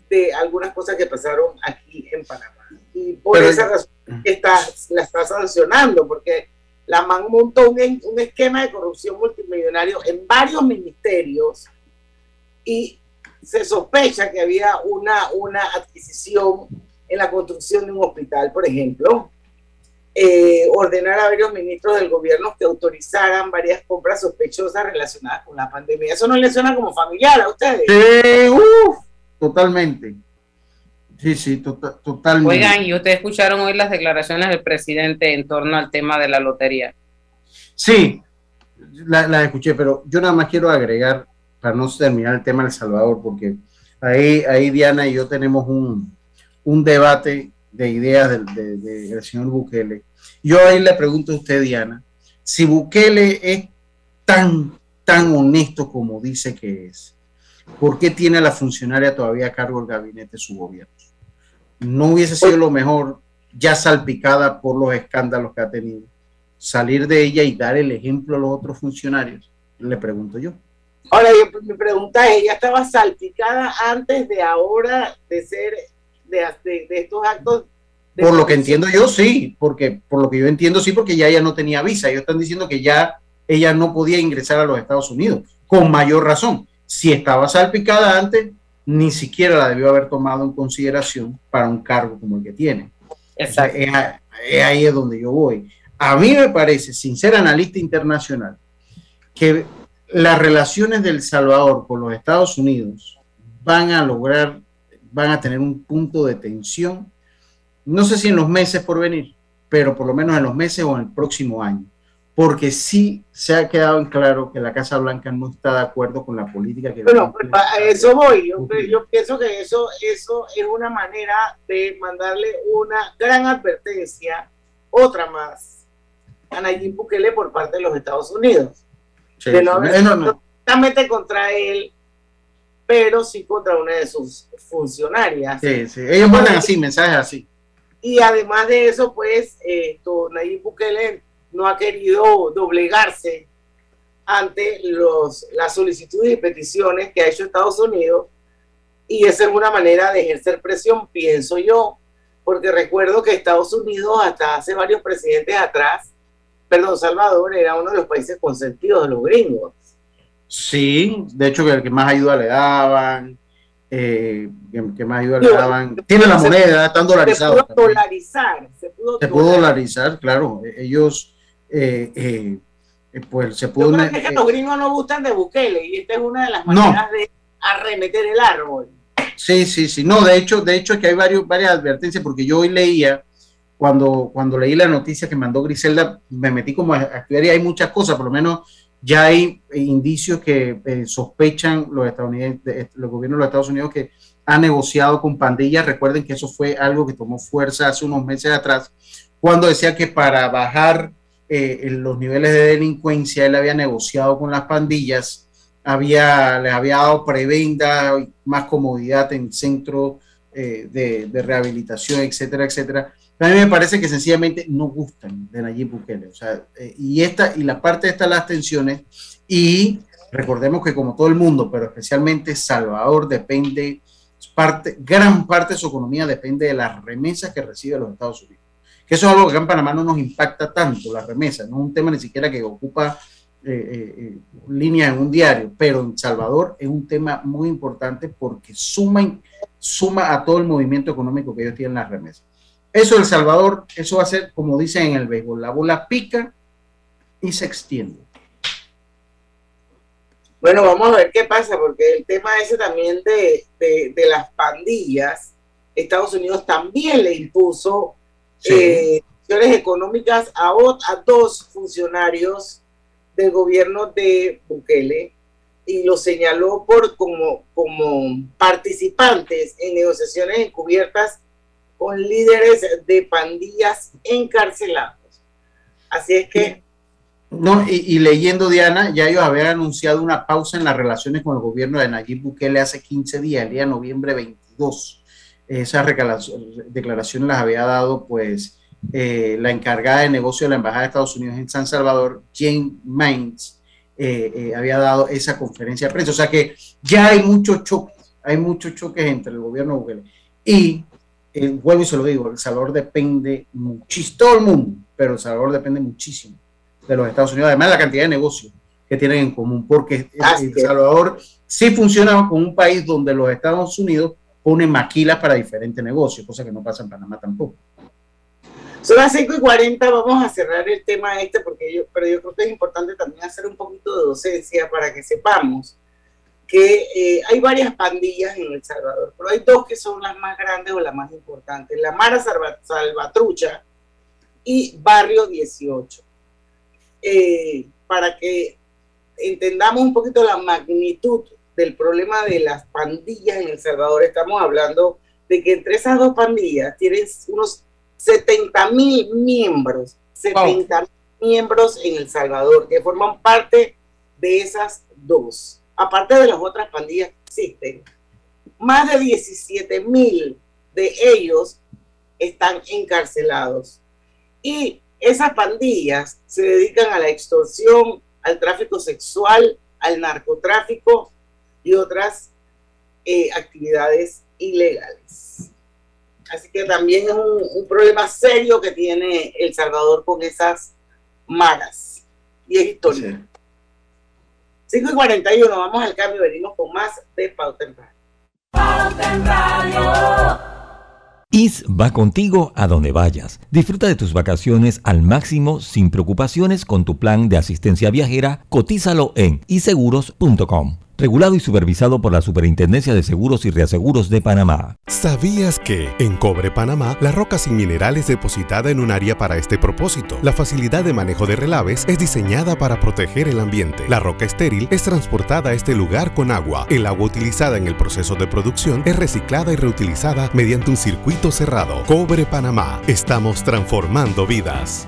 de algunas cosas que pasaron aquí en Panamá. Y por esa razón está, la está sancionando, porque la MAN montó un, un esquema de corrupción multimillonario en varios ministerios y se sospecha que había una, una adquisición en la construcción de un hospital, por ejemplo, eh, ordenar a varios ministros del gobierno que autorizaran varias compras sospechosas relacionadas con la pandemia. ¿Eso no le suena como familiar a ustedes? Sí, totalmente. Sí, sí, tota-, totalmente. Oigan, y ustedes escucharon hoy las declaraciones del presidente en torno al tema de la lotería. Sí, las la escuché, pero yo nada más quiero agregar, para no terminar el tema de El Salvador, porque ahí, ahí Diana y yo tenemos un, un debate de ideas del, de- señor Bukele. Yo ahí le pregunto a usted, Diana, si Bukele es tan, tan honesto como dice que es, ¿por qué tiene a la funcionaria todavía a cargo del gabinete de su gobierno? ¿No hubiese sido lo mejor, ya salpicada por los escándalos que ha tenido, salir de ella y dar el ejemplo a los otros funcionarios? Le pregunto yo. Ahora, mi pregunta es, ¿ella estaba salpicada antes de ahora de ser, de, de- de estos actos? de Por lo que entiendo yo, sí, porque por lo que yo entiendo, sí, porque ya ella no tenía visa. Ellos están diciendo que ya ella no podía ingresar a los Estados Unidos, con mayor razón. Si estaba salpicada antes, ni siquiera la debió haber tomado en consideración para un cargo como el que tiene. Exacto. Es ahí es donde yo voy. A mí me parece, sin ser analista internacional, que las relaciones del Salvador con los Estados Unidos van a lograr, van a tener un punto de tensión, no sé si en los meses por venir, pero por lo menos en los meses o en el próximo año, porque sí se ha quedado en claro que la Casa Blanca no está de acuerdo con la política que Bueno, pues, a eso voy. Yo, yo pienso que eso, eso es una manera de mandarle una gran advertencia, otra más, a Nayib Bukele por parte de los Estados Unidos. Sí, de no normal. directamente contra él, pero sí contra una de sus funcionarias. Sí, sí, ellos mandan así, mensajes así. Y además de eso, pues, eh, esto, Nayib Bukele no ha querido doblegarse ante los, las solicitudes y peticiones que ha hecho Estados Unidos. Y esa es una manera de ejercer presión, pienso yo, porque recuerdo que Estados Unidos, hasta hace varios presidentes atrás, perdón, Salvador era uno de los países consentidos de los gringos. Sí, de hecho, que el que más ayuda le daban, eh, que, que más ayuda le daban. Tiene la moneda, están dolarizados. Se pudo dolarizar, se pudo, Se pudo dolarizar. claro. e- Ellos, eh, eh, eh, pues se Yo pudo. creo que, es que eh, los gringos no gustan de Bukele y esta es una de las No. maneras de arremeter el árbol. Sí, sí, sí. No, de hecho, de hecho es que hay varios, varias advertencias, porque yo hoy leía, cuando, cuando leí la noticia que mandó Griselda, me metí como a estudiar y hay muchas cosas, por lo menos ya hay indicios que eh, sospechan los estadounidenses, los gobiernos de los Estados Unidos que han negociado con pandillas. Recuerden que eso fue algo que tomó fuerza hace unos meses atrás, cuando decía que para bajar eh, los niveles de delincuencia, él había negociado con las pandillas había, les había dado prebenda, más comodidad en centros eh, de rehabilitación, etcétera, etcétera. A mí me parece que sencillamente no gustan de Nayib Bukele. O sea, eh, y, esta, y la parte de estas las tensiones, y recordemos que como todo el mundo, pero especialmente Salvador depende, parte, gran parte de su economía depende de las remesas que recibe los Estados Unidos. Que eso es algo que acá en Panamá no nos impacta tanto, las remesas, no es un tema ni siquiera que ocupa eh, eh, eh, líneas en un diario, pero en Salvador es un tema muy importante porque suma, suma a todo el movimiento económico que ellos tienen las remesas. Eso El Salvador, eso va a ser, como dicen en el béisbol, la bola pica y se extiende. Bueno, vamos a ver qué pasa, porque el tema ese también de, de, de las pandillas, Estados Unidos también le impuso Sí. eh, sanciones económicas a, a dos funcionarios del gobierno de Bukele y los señaló por como, como participantes en negociaciones encubiertas con líderes de pandillas encarcelados. Así es que No, y, leyendo, Diana, ya ellos habían anunciado una pausa en las relaciones con el gobierno de Nayib Bukele hace 15 días, el día noviembre 22. Esas declaraciones las había dado, pues, eh, la encargada de negocio de la Embajada de Estados Unidos en San Salvador, Jane Maines, eh, eh, había dado esa conferencia de prensa. O sea que ya hay muchos choques, hay muchos choques entre el gobierno de Bukele. Y, eh, vuelvo y se lo digo, El Salvador depende muchísimo, todo el mundo, pero El Salvador depende muchísimo de los Estados Unidos, además de la cantidad de negocios que tienen en común, porque El. Salvador sí funciona como un país donde los Estados Unidos ponen maquilas para diferentes negocios, cosa que no pasa en Panamá tampoco. Son las 5 y 40, vamos a cerrar el tema este, porque yo, pero yo creo que es importante también hacer un poquito de docencia para que sepamos que eh, hay varias pandillas en El Salvador, pero hay dos que son las más grandes o las más importantes, la Mara Salva- Salvatrucha y Barrio 18. Eh, para que entendamos un poquito la magnitud del problema de las pandillas en El Salvador, estamos hablando de que entre esas dos pandillas tienes unos 70 mil miembros, 70 mil miembros en El Salvador que forman parte de esas dos. Aparte de las otras pandillas que existen, más de 17 mil de ellos están encarcelados. Y esas pandillas se dedican a la extorsión, al tráfico sexual, al narcotráfico y otras eh, actividades ilegales. Así que también es un, problema serio que tiene El Salvador con esas malas. Y es historia. 5 y 41, vamos al cambio, venimos con más de Pauta en Radio. Pauta en Radio. IS va contigo a donde vayas. Disfruta de tus vacaciones al máximo sin preocupaciones con tu plan de asistencia viajera. Cotízalo en iseguros.com regulado y supervisado por la Superintendencia de Seguros y Reaseguros de Panamá. ¿Sabías que en Cobre Panamá la roca sin mineral es depositada en un área para este propósito? La facilidad de manejo de relaves es diseñada para proteger el ambiente. La roca estéril es transportada a este lugar con agua. El agua utilizada en el proceso de producción es reciclada y reutilizada mediante un circuito cerrado. Cobre Panamá. Estamos transformando vidas.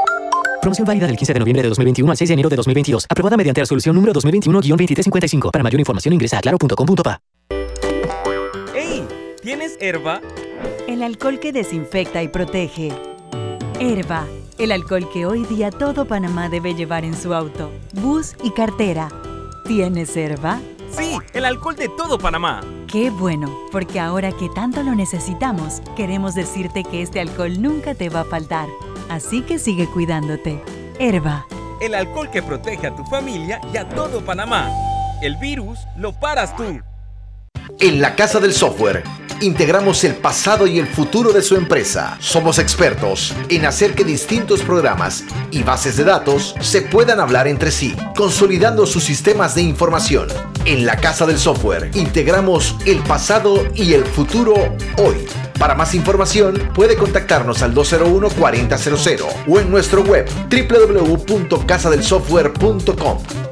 Promoción válida del 15 de noviembre de 2021 al 6 de enero de 2022. Aprobada mediante resolución número 2021-2355. Para mayor información ingresa a claro.com.pa. ¡Ey! ¿Tienes herba? El alcohol que desinfecta y protege. Herba. El alcohol que hoy día todo Panamá debe llevar en su auto, bus y cartera. ¿Tienes herba? Sí, el alcohol de todo Panamá. Qué bueno, porque ahora que tanto lo necesitamos, queremos decirte que este alcohol nunca te va a faltar. Así que sigue cuidándote. Herba. El alcohol que protege a tu familia y a todo Panamá. El virus lo paras tú. En la Casa del Software integramos el pasado y el futuro de su empresa. Somos expertos en hacer que distintos programas y bases de datos se puedan hablar entre sí, consolidando sus sistemas de información. En la Casa del Software integramos el pasado y el futuro hoy. Para más información puede contactarnos al 201-4000 o en nuestro web www.casadelsoftware.com.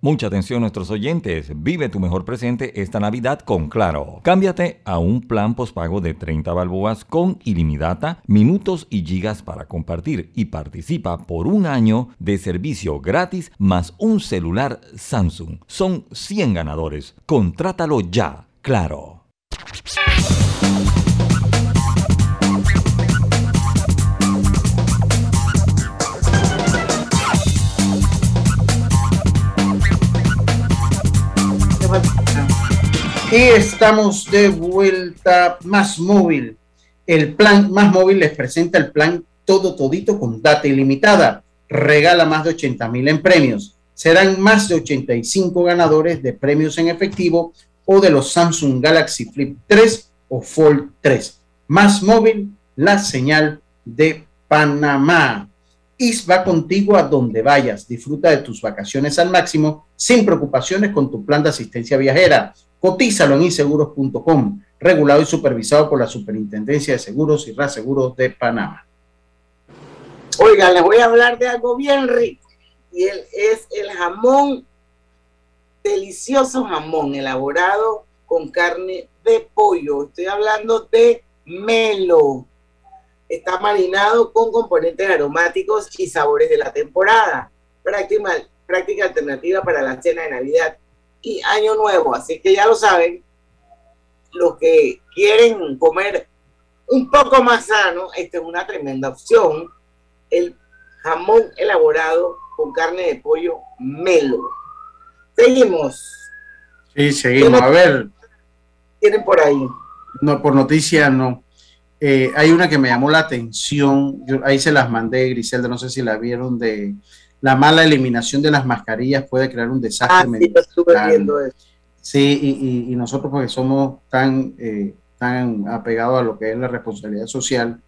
Mucha atención nuestros oyentes, vive tu mejor presente esta Navidad con Claro. Cámbiate a un plan pospago de 30 balboas con ilimitada, minutos y gigas para compartir y participa por un año de servicio gratis más un celular Samsung. Son 100 ganadores. Contrátalo ya, Claro. Y estamos de vuelta más móvil. El plan más móvil les presenta el plan todo todito con data ilimitada. Regala más de 80 mil en premios. Serán más de 85 ganadores de premios en efectivo o de los Samsung Galaxy Flip 3 o Fold 3. Más móvil, la señal de Panamá. IS va contigo a donde vayas. Disfruta de tus vacaciones al máximo sin preocupaciones con tu plan de asistencia viajera. Cotízalo en inseguros.com, regulado y supervisado por la Superintendencia de Seguros y Reaseguros de Panamá. Oiga, les voy a hablar de algo bien rico y él es el jamón, delicioso jamón elaborado con carne de pollo. Estoy hablando de melo. Está marinado con componentes aromáticos y sabores de la temporada. Práctica, práctica alternativa para la cena de Navidad y Año Nuevo. Así que ya lo saben, los que quieren comer un poco más sano, esta es una tremenda opción. El jamón elaborado con carne de pollo melo. Seguimos. Sí, seguimos. A ver. Tienen por ahí. No, por noticia no. Eh, hay una que me llamó la atención. Yo, ahí se las mandé, Griselda, no sé si la vieron de la mala eliminación de las mascarillas puede crear un desastre. Ah, sí, estuve viendo eso. Sí, y, y, nosotros porque somos tan, eh, tan apegados a lo que es la responsabilidad social,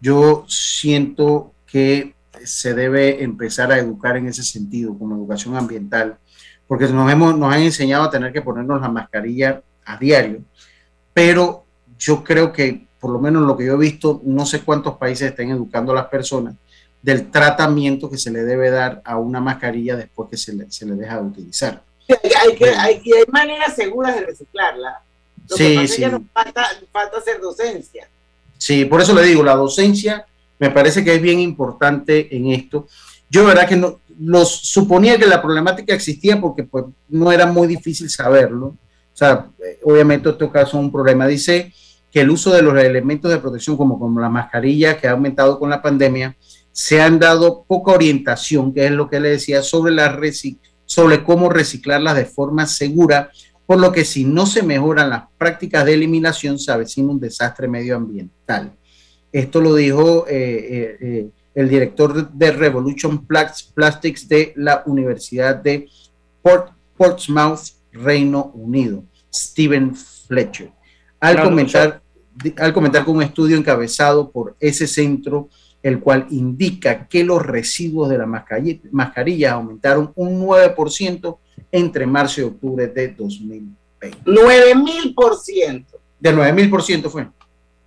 yo siento que se debe empezar a educar en ese sentido, como educación ambiental, porque nos, hemos, nos han enseñado a tener que ponernos la mascarilla a diario, pero yo creo que, por lo menos lo que yo he visto, no sé cuántos países estén educando a las personas del tratamiento que se le debe dar a una mascarilla después que se le, se le deja de utilizar. Hay, que, hay, hay maneras seguras de reciclarla. Lo sí, que pasa sí. Es que nos falta, falta hacer docencia. Sí, por eso le digo, la docencia me parece que es bien importante en esto. Yo, verdad que no, los suponía que la problemática existía porque pues no era muy difícil saberlo. O sea, obviamente este caso es un problema. Dice que el uso de los elementos de protección como, como la mascarilla que ha aumentado con la pandemia, se han dado poca orientación, que es lo que le decía, sobre, la sobre cómo reciclarlas de forma segura, por lo que si no se mejoran las prácticas de eliminación se avecina un desastre medioambiental. Esto lo dijo eh, eh, eh, el director de Revolution Plastics de la Universidad de Portsmouth, Reino Unido, Stephen Fletcher, al, comentar, al comentar con un estudio encabezado por ese centro, el cual indica que los residuos de la mascarilla, aumentaron un 9% entre marzo y octubre de 2020. 9.000%. De 9.000% fue.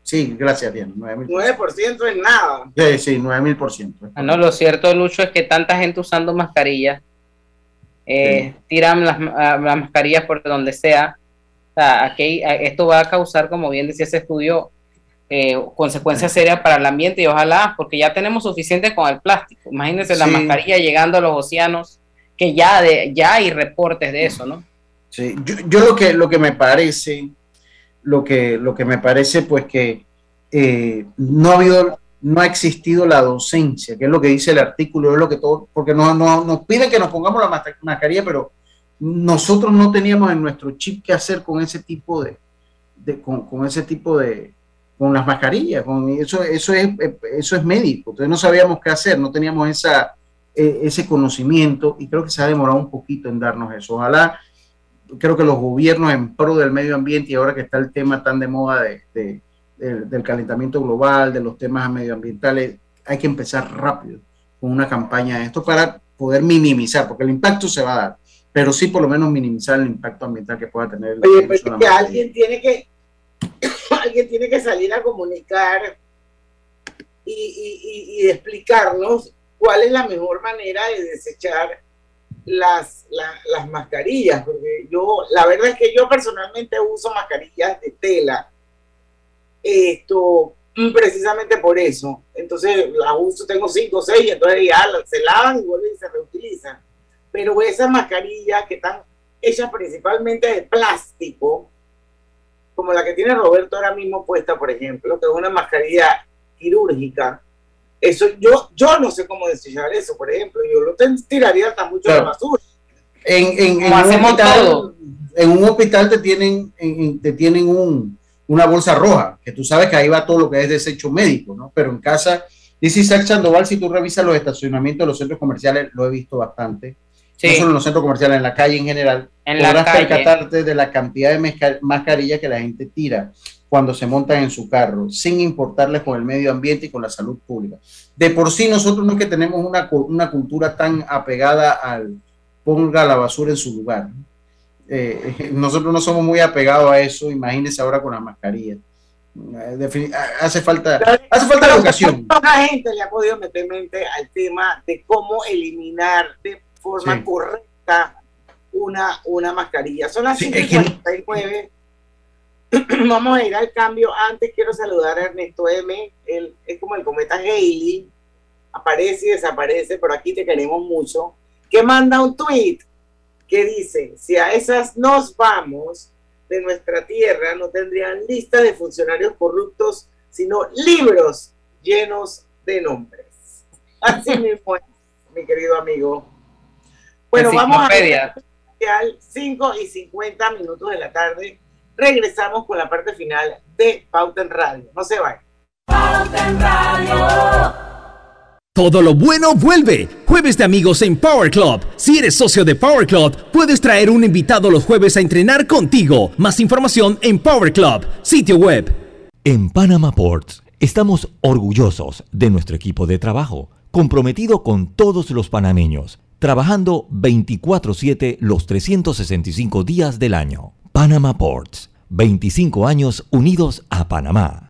Sí, gracias, Diana. 9%, es nada. Sí, sí, 9000%. Ah, no, lo cierto, Lucho, es que tanta gente usando mascarillas, eh, tiran las, ah, las, mascarillas por donde sea. O sea, aquí, esto va a causar, como bien decía ese estudio, eh, consecuencias serias para el ambiente y ojalá, porque ya tenemos suficiente con el plástico. Imagínense la mascarilla llegando a los océanos, que ya, de, ya hay reportes de eso, ¿no? Sí, yo, yo lo, que, lo que me parece lo que, lo que me parece pues que eh, no ha habido, no ha existido la docencia, que es lo que dice el artículo, es lo que todo, porque nos, nos piden que nos pongamos la mascarilla, pero nosotros no teníamos en nuestro chip qué hacer con ese tipo de, con, ese tipo de, con las mascarillas, con eso, eso es, eso es médico, entonces no sabíamos qué hacer, no teníamos esa, e, ese conocimiento y creo que se ha demorado un poquito en darnos eso. Ojalá creo que los gobiernos en pro del medio ambiente y ahora que está el tema tan de moda de, del calentamiento global, de los temas medioambientales, hay que empezar rápido con una campaña de esto para poder minimizar, porque el impacto se va a dar, pero sí por lo menos minimizar el impacto ambiental que pueda tener. El Oye, pero que alguien tiene que [COUGHS] alguien tiene que salir a comunicar y, y, y explicarnos cuál es la mejor manera de desechar las, las mascarillas, porque yo, la verdad es que yo personalmente uso mascarillas de tela, esto, precisamente por eso. Entonces las uso, tengo cinco o seis, entonces ya se lavan y vuelven y se reutilizan. Pero esas mascarillas que están hechas principalmente de plástico, como la que tiene Roberto ahora mismo puesta, por ejemplo, que es una mascarilla quirúrgica, eso yo, yo no sé cómo desechar eso, por ejemplo. Yo lo tiraría hasta mucho la basura. En, en, en, un hospital, en, un hospital, te tienen, te tienen un, una bolsa roja, que tú sabes que ahí va todo lo que es desecho médico, ¿no? Pero en casa, dice Isaac Sandoval, si tú revisas los estacionamientos de los centros comerciales, lo he visto bastante. No solo en los centros comerciales, en la calle en general. En podrás percatarte de la cantidad de mascarillas que la gente tira cuando se montan en su carro, sin importarles con el medio ambiente y con la salud pública. De por sí nosotros no es que tenemos una, una cultura tan apegada al ponga la basura en su lugar. Eh, [LAUGHS] nosotros no somos muy apegados a eso, imagínense ahora con la mascarilla. Eh, hace falta, hace falta educación. Poca gente le ha podido meter mente al tema de cómo eliminar de forma correcta una, una mascarilla. Son las sí, [CLEARS THROAT] Vamos a ir al cambio. Antes quiero saludar a Ernesto M. Él es como el cometa Haley. Aparece y desaparece, pero aquí te queremos mucho. Que manda un tweet que dice: Si a esas nos vamos de nuestra tierra, no tendrían lista de funcionarios corruptos, sino libros llenos de nombres. Así [LAUGHS] mismo mi querido amigo. Bueno, vamos a ver 5 y 50 minutos de la tarde regresamos con la parte final de Pauta en Radio. No se vayan. Pauta en Radio. Todo lo bueno vuelve. Jueves de amigos en Power Club. Si eres socio de Power Club, puedes traer un invitado los jueves a entrenar contigo. Más información en Power Club, sitio web. En Panama Ports estamos orgullosos de nuestro equipo de trabajo, comprometido con todos los panameños, trabajando 24/7 los 365 días del año. Panama Ports, 25 años unidos a Panamá.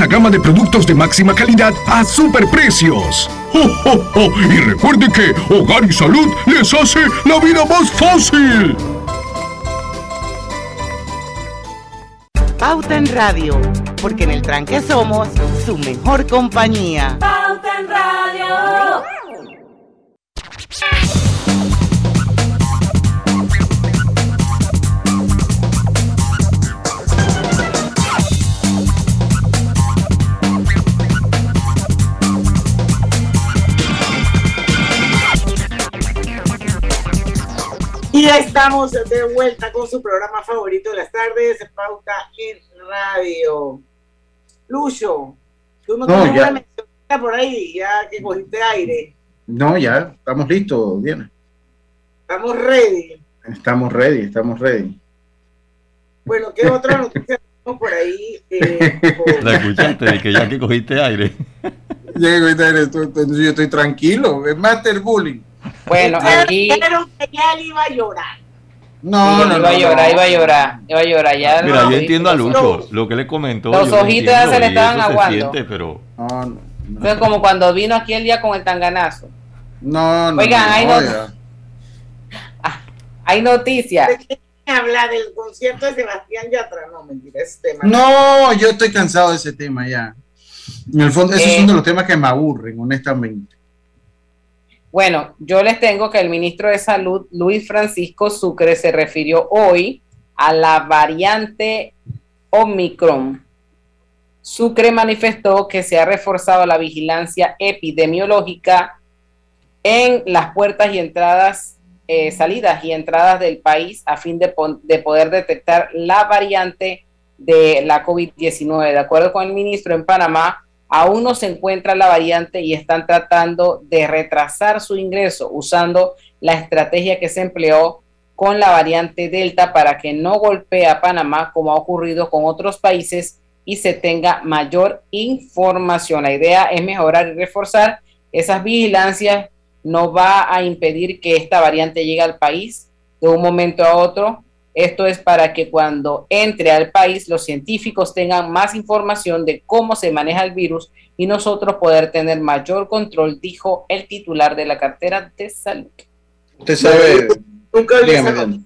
gama de productos de máxima calidad a superprecios. ¡Oh, oh, oh! Y recuerde que Hogar y Salud les hace la vida más fácil. Pauta en Radio, porque en el tranque somos su mejor compañía. Pauta en Radio. Y ya estamos de vuelta con su programa favorito de las tardes, Pauta en Radio. Lucho, tú no, No, tienes ya. una por ahí, ya que cogiste aire. No, ya, estamos listos, Diana. Estamos ready. Estamos ready, estamos ready. Bueno, ¿qué otra noticia [LAUGHS] tenemos por ahí? Eh, [LAUGHS] La escuchaste, de que ya que cogiste aire. [LAUGHS] Ya que tú, entonces yo estoy tranquilo, es master bullying. Bueno, aquí Dijeron que ya él iba a llorar. No, Sí, no, iba a no, llorar, no. iba a llorar, iba a llorar. Ya Mira, yo entiendo a Lucho, lo que le comentó. Los ojitos ya se le estaban se aguando. siente, pero No, no, Fue como cuando vino aquí el día con el tanganazo. no, no, Oigan, no, hay no, no- ya. [LAUGHS] Hay noticias. ¿De qué habla del concierto de Sebastián Yatra? No, mentira, ese tema. No, yo estoy cansado de ese tema ya. En el fondo, esos Eh. son de los temas que me aburren, honestamente. Bueno, yo les tengo que el ministro de Salud, Luis Francisco Sucre, se refirió hoy a la variante Omicron. Sucre manifestó que se ha reforzado la vigilancia epidemiológica en las puertas y entradas, eh, salidas y entradas del país a fin de, de poder detectar la variante de la COVID-19. De acuerdo con el ministro, en Panamá aún no se encuentra la variante y están tratando de retrasar su ingreso usando la estrategia que se empleó con la variante Delta para que no golpee a Panamá como ha ocurrido con otros países y se tenga mayor información. La idea es mejorar y reforzar esas vigilancias. No va a impedir que esta variante llegue al país de un momento a otro. Esto es para que cuando entre al país los científicos tengan más información de cómo se maneja el virus y nosotros poder tener mayor control, dijo el titular de la cartera de salud. Usted sabe, Nunca dígame,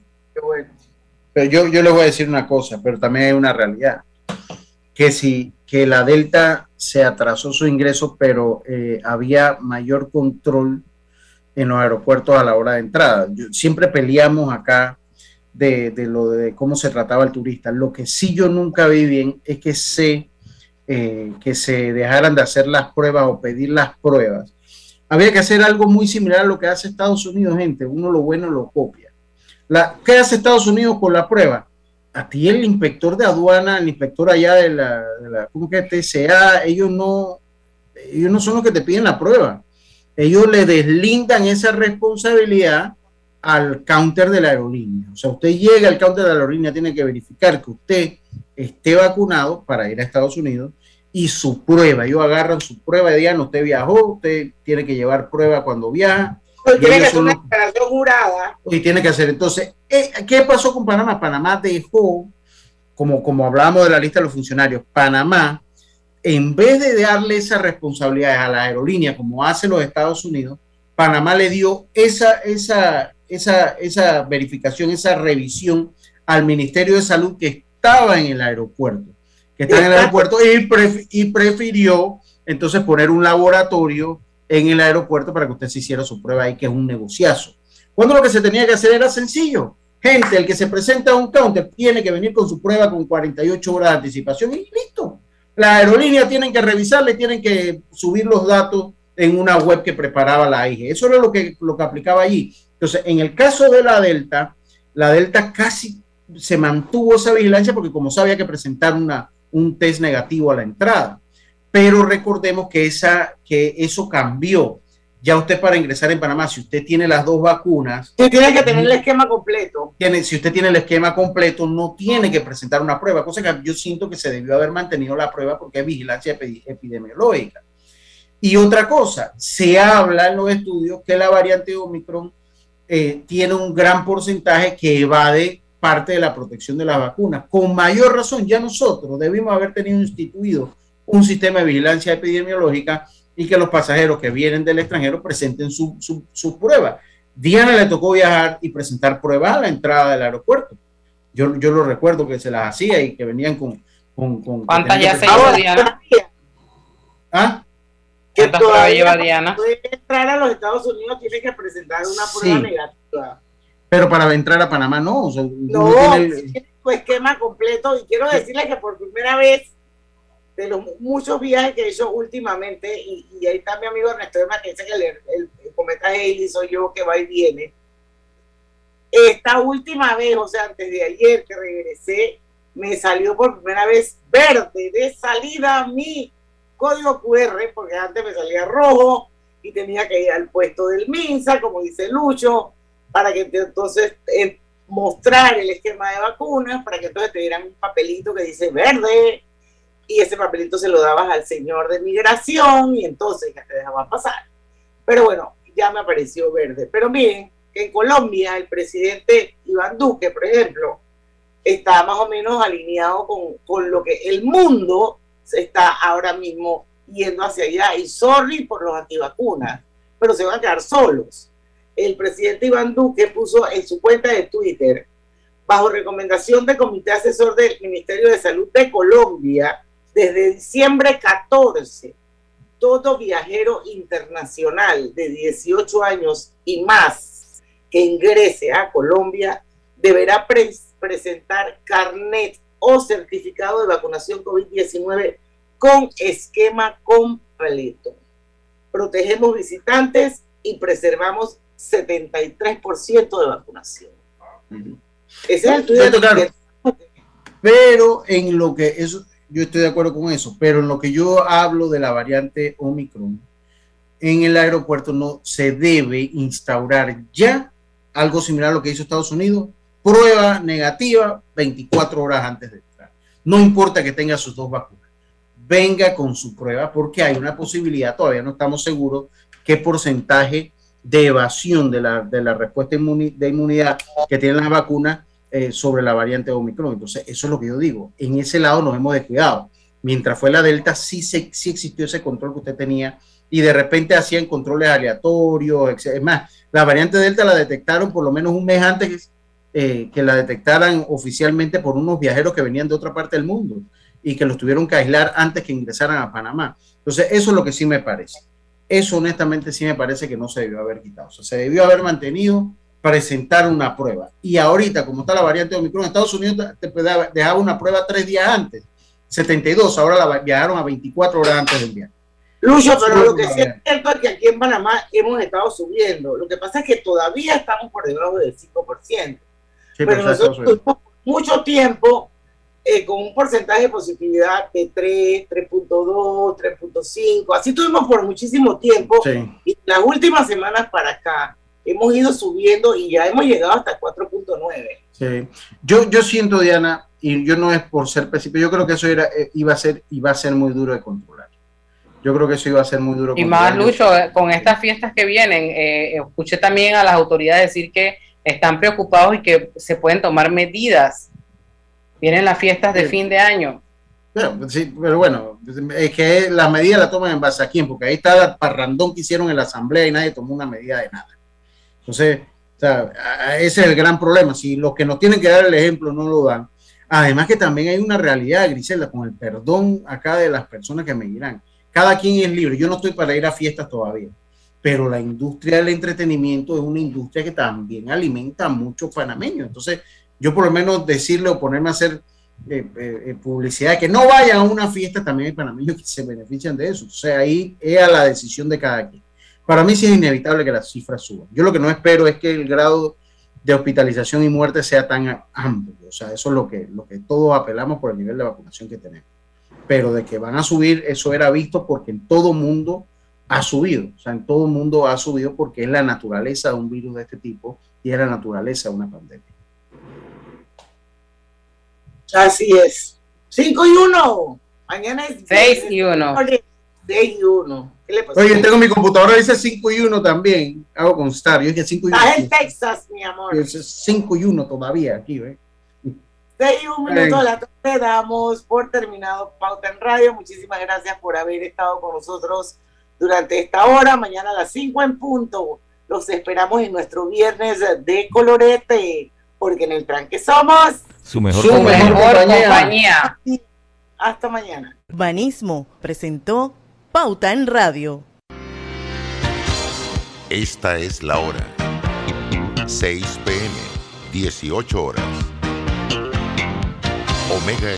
pero yo, yo le voy a decir una cosa, pero también hay una realidad. Que si que la Delta se atrasó su ingreso, pero eh, había mayor control en los aeropuertos a la hora de entrada. Yo- siempre peleamos acá de, de lo de cómo se trataba el turista. Lo que sí yo nunca vi bien es que se, eh, que se dejaran de hacer las pruebas o pedir las pruebas. Había que hacer algo muy similar a lo que hace Estados Unidos, gente. Uno lo bueno lo copia. ¿Qué hace Estados Unidos con la prueba? A ti el inspector de aduana, el inspector allá de la, de la ¿cómo que TCA, ellos no, ellos no son los que te piden la prueba. Ellos le deslindan esa responsabilidad al counter de la aerolínea. O sea, usted llega al counter de la aerolínea, tiene que verificar que usted esté vacunado para ir a Estados Unidos y su prueba. Ellos agarran su prueba de día, usted viajó, usted tiene que llevar prueba cuando viaja. Hoy y tiene que hacer una declaración jurada. y tiene que hacer. Entonces, eh, ¿qué pasó con Panamá? Panamá dejó, como, como hablábamos de la lista de los funcionarios, Panamá, en vez de darle esas responsabilidades a la aerolínea, como hace los Estados Unidos, Panamá le dio esa, esa, esa, esa verificación, esa revisión al Ministerio de Salud que estaba en el aeropuerto, que está en el aeropuerto y, pref- y prefirió entonces poner un laboratorio en el aeropuerto para que usted se hiciera su prueba ahí, que es un negociazo. Cuando lo que se tenía que hacer era sencillo. Gente, el que se presenta a un counter tiene que venir con su prueba con 48 horas de anticipación y listo. La aerolínea tienen que revisarle, tienen que subir los datos en una web que preparaba la AIG. Eso era lo que, lo que aplicaba allí. Entonces, en el caso de la Delta, la Delta casi se mantuvo esa vigilancia porque como sabía que presentar una, un test negativo a la entrada. Pero recordemos que, esa, que eso cambió ya usted para ingresar en Panamá, si usted tiene las dos vacunas... Usted tiene que tener el esquema completo. Tiene, si usted tiene el esquema completo, no tiene que presentar una prueba, cosa que yo siento que se debió haber mantenido la prueba porque es vigilancia epidemiológica. Y otra cosa, se habla en los estudios que la variante Omicron eh, tiene un gran porcentaje que evade parte de la protección de las vacunas. Con mayor razón, ya nosotros debimos haber tenido instituido un sistema de vigilancia epidemiológica y que los pasajeros que vienen del extranjero presenten su, su, prueba. Diana le tocó viajar y presentar pruebas a la entrada del aeropuerto. Yo, yo lo recuerdo que se las hacía y que venían con... con, con ¿Cuántas ya se hizo Diana? ¿Ah? ¿Qué pruebas lleva Diana? Entrar a los Estados Unidos tiene que presentar una prueba negativa. Pero para entrar a Panamá no. no, no tiene su esquema completo y quiero decirle que por primera vez de los muchos viajes que he hecho últimamente, y, ahí está mi amigo Ernesto que dice que el, el, cometa Haley soy yo que va y viene. Esta última vez, o sea, antes de ayer que regresé, me salió por primera vez verde de salida mi código QR, porque antes me salía rojo y tenía que ir al puesto del MINSA, como dice Lucho, para que entonces eh, mostrar el esquema de vacunas, para que entonces te dieran un papelito que dice verde, y ese papelito se lo dabas al señor de migración y entonces ya te dejaban pasar. Pero bueno, ya me apareció verde. Pero miren, que en Colombia el presidente Iván Duque, por ejemplo, está más o menos alineado con, con lo que el mundo se está ahora mismo yendo hacia allá. Y sorry por los antivacunas, pero se van a quedar solos. El presidente Iván Duque puso en su cuenta de Twitter, bajo recomendación del Comité Asesor del Ministerio de Salud de Colombia, desde diciembre 14, todo viajero internacional de 18 años y más que ingrese a Colombia deberá presentar carnet o certificado de vacunación COVID-19 con esquema completo. Protegemos visitantes y preservamos 73% de vacunación. Ese es el estudio. Pero en lo que eso yo estoy de acuerdo con eso, pero en lo que yo hablo de la variante Omicron, en el aeropuerto no se debe instaurar ya algo similar a lo que hizo Estados Unidos, prueba negativa 24 horas antes de entrar. No importa que tenga sus dos vacunas, venga con su prueba porque hay una posibilidad, todavía no estamos seguros qué porcentaje de evasión de la, de la respuesta de inmunidad que tienen las vacunas eh, sobre la variante Omicron. Entonces, eso es lo que yo digo. En ese lado nos hemos descuidado. Mientras fue la Delta, sí, sí existió ese control que usted tenía y de repente hacían controles aleatorios. Es más, la variante Delta la detectaron por lo menos un mes antes eh, que la detectaran oficialmente por unos viajeros que venían de otra parte del mundo y que los tuvieron que aislar antes que ingresaran a Panamá. Entonces, eso es lo que sí me parece. Eso honestamente sí me parece que no se debió haber quitado. O sea, se debió haber mantenido presentar una prueba. Y ahorita, como está la variante Omicron, Estados Unidos te dejaba una prueba tres días antes, 72, ahora la viajaron a 24 horas antes del viaje. Lucho, pero lo que sí es cierto es que aquí en Panamá hemos estado subiendo. Lo que pasa es que todavía estamos por debajo del 5%. Pero nosotros tuvimos mucho tiempo eh, con un porcentaje de positividad de 3, 3.2, 3.5. Así tuvimos por muchísimo tiempo. Y las últimas semanas para acá hemos ido subiendo y ya hemos llegado hasta 4.9. Sí. Yo, yo siento, Diana, y yo no es por ser pésimo, yo creo que eso era, eh, iba, a ser, iba a ser muy duro de controlar. Yo creo que eso iba a ser muy duro. Y más, Lucho, eh, con estas fiestas que vienen, eh, escuché también a las autoridades decir que están preocupados y que se pueden tomar medidas. Vienen las fiestas de fin de año. Pero, sí, pero bueno, es que las medidas las toman en base a quién, porque ahí está el parrandón que hicieron en la asamblea y nadie tomó una medida de nada. Entonces, ese es el gran problema. Si los que nos tienen que dar el ejemplo no lo dan. Además que también hay una realidad, Griselda, con el perdón acá de las personas que me dirán. cada quien es libre. Yo no estoy para ir a fiestas todavía, pero la industria del entretenimiento es una industria que también alimenta a muchos panameños. Entonces, yo por lo menos decirle o ponerme a hacer eh, eh, eh, publicidad que no vayan a una fiesta, también hay panameños [LAUGHS] que se benefician de eso. O sea, ahí es a la decisión de cada quien. Para mí sí es inevitable que las cifras suban. Yo lo que no espero es que el grado de hospitalización y muerte sea tan amplio. O sea, eso es lo que, lo que todos apelamos por el nivel de vacunación que tenemos. Pero de que van a subir, eso era visto porque en todo mundo ha subido. O sea, en todo mundo ha subido porque es la naturaleza de un virus de este tipo y es la naturaleza de una pandemia. Así es. 5 y 1. Mañana es 6 y 1. 6 y 1. ¿Qué le pasó? Oye, tengo mi computadora, dice 5 y 1 también. Hago constar. Yo dije 5 y 1. Estás en Texas, mi amor. 5 y 1 todavía aquí, ¿ves? 6 y 1 minuto de la tarde damos por terminado Pauta en Radio. Muchísimas gracias por haber estado con nosotros durante esta hora. Mañana a las 5 en punto. Los esperamos en nuestro viernes de colorete, porque en el tranque somos su mejor, su compañía. mejor compañía. Hasta mañana. Banismo presentó Pauta en Radio. Esta es la hora. 6 pm, 18 horas. Omega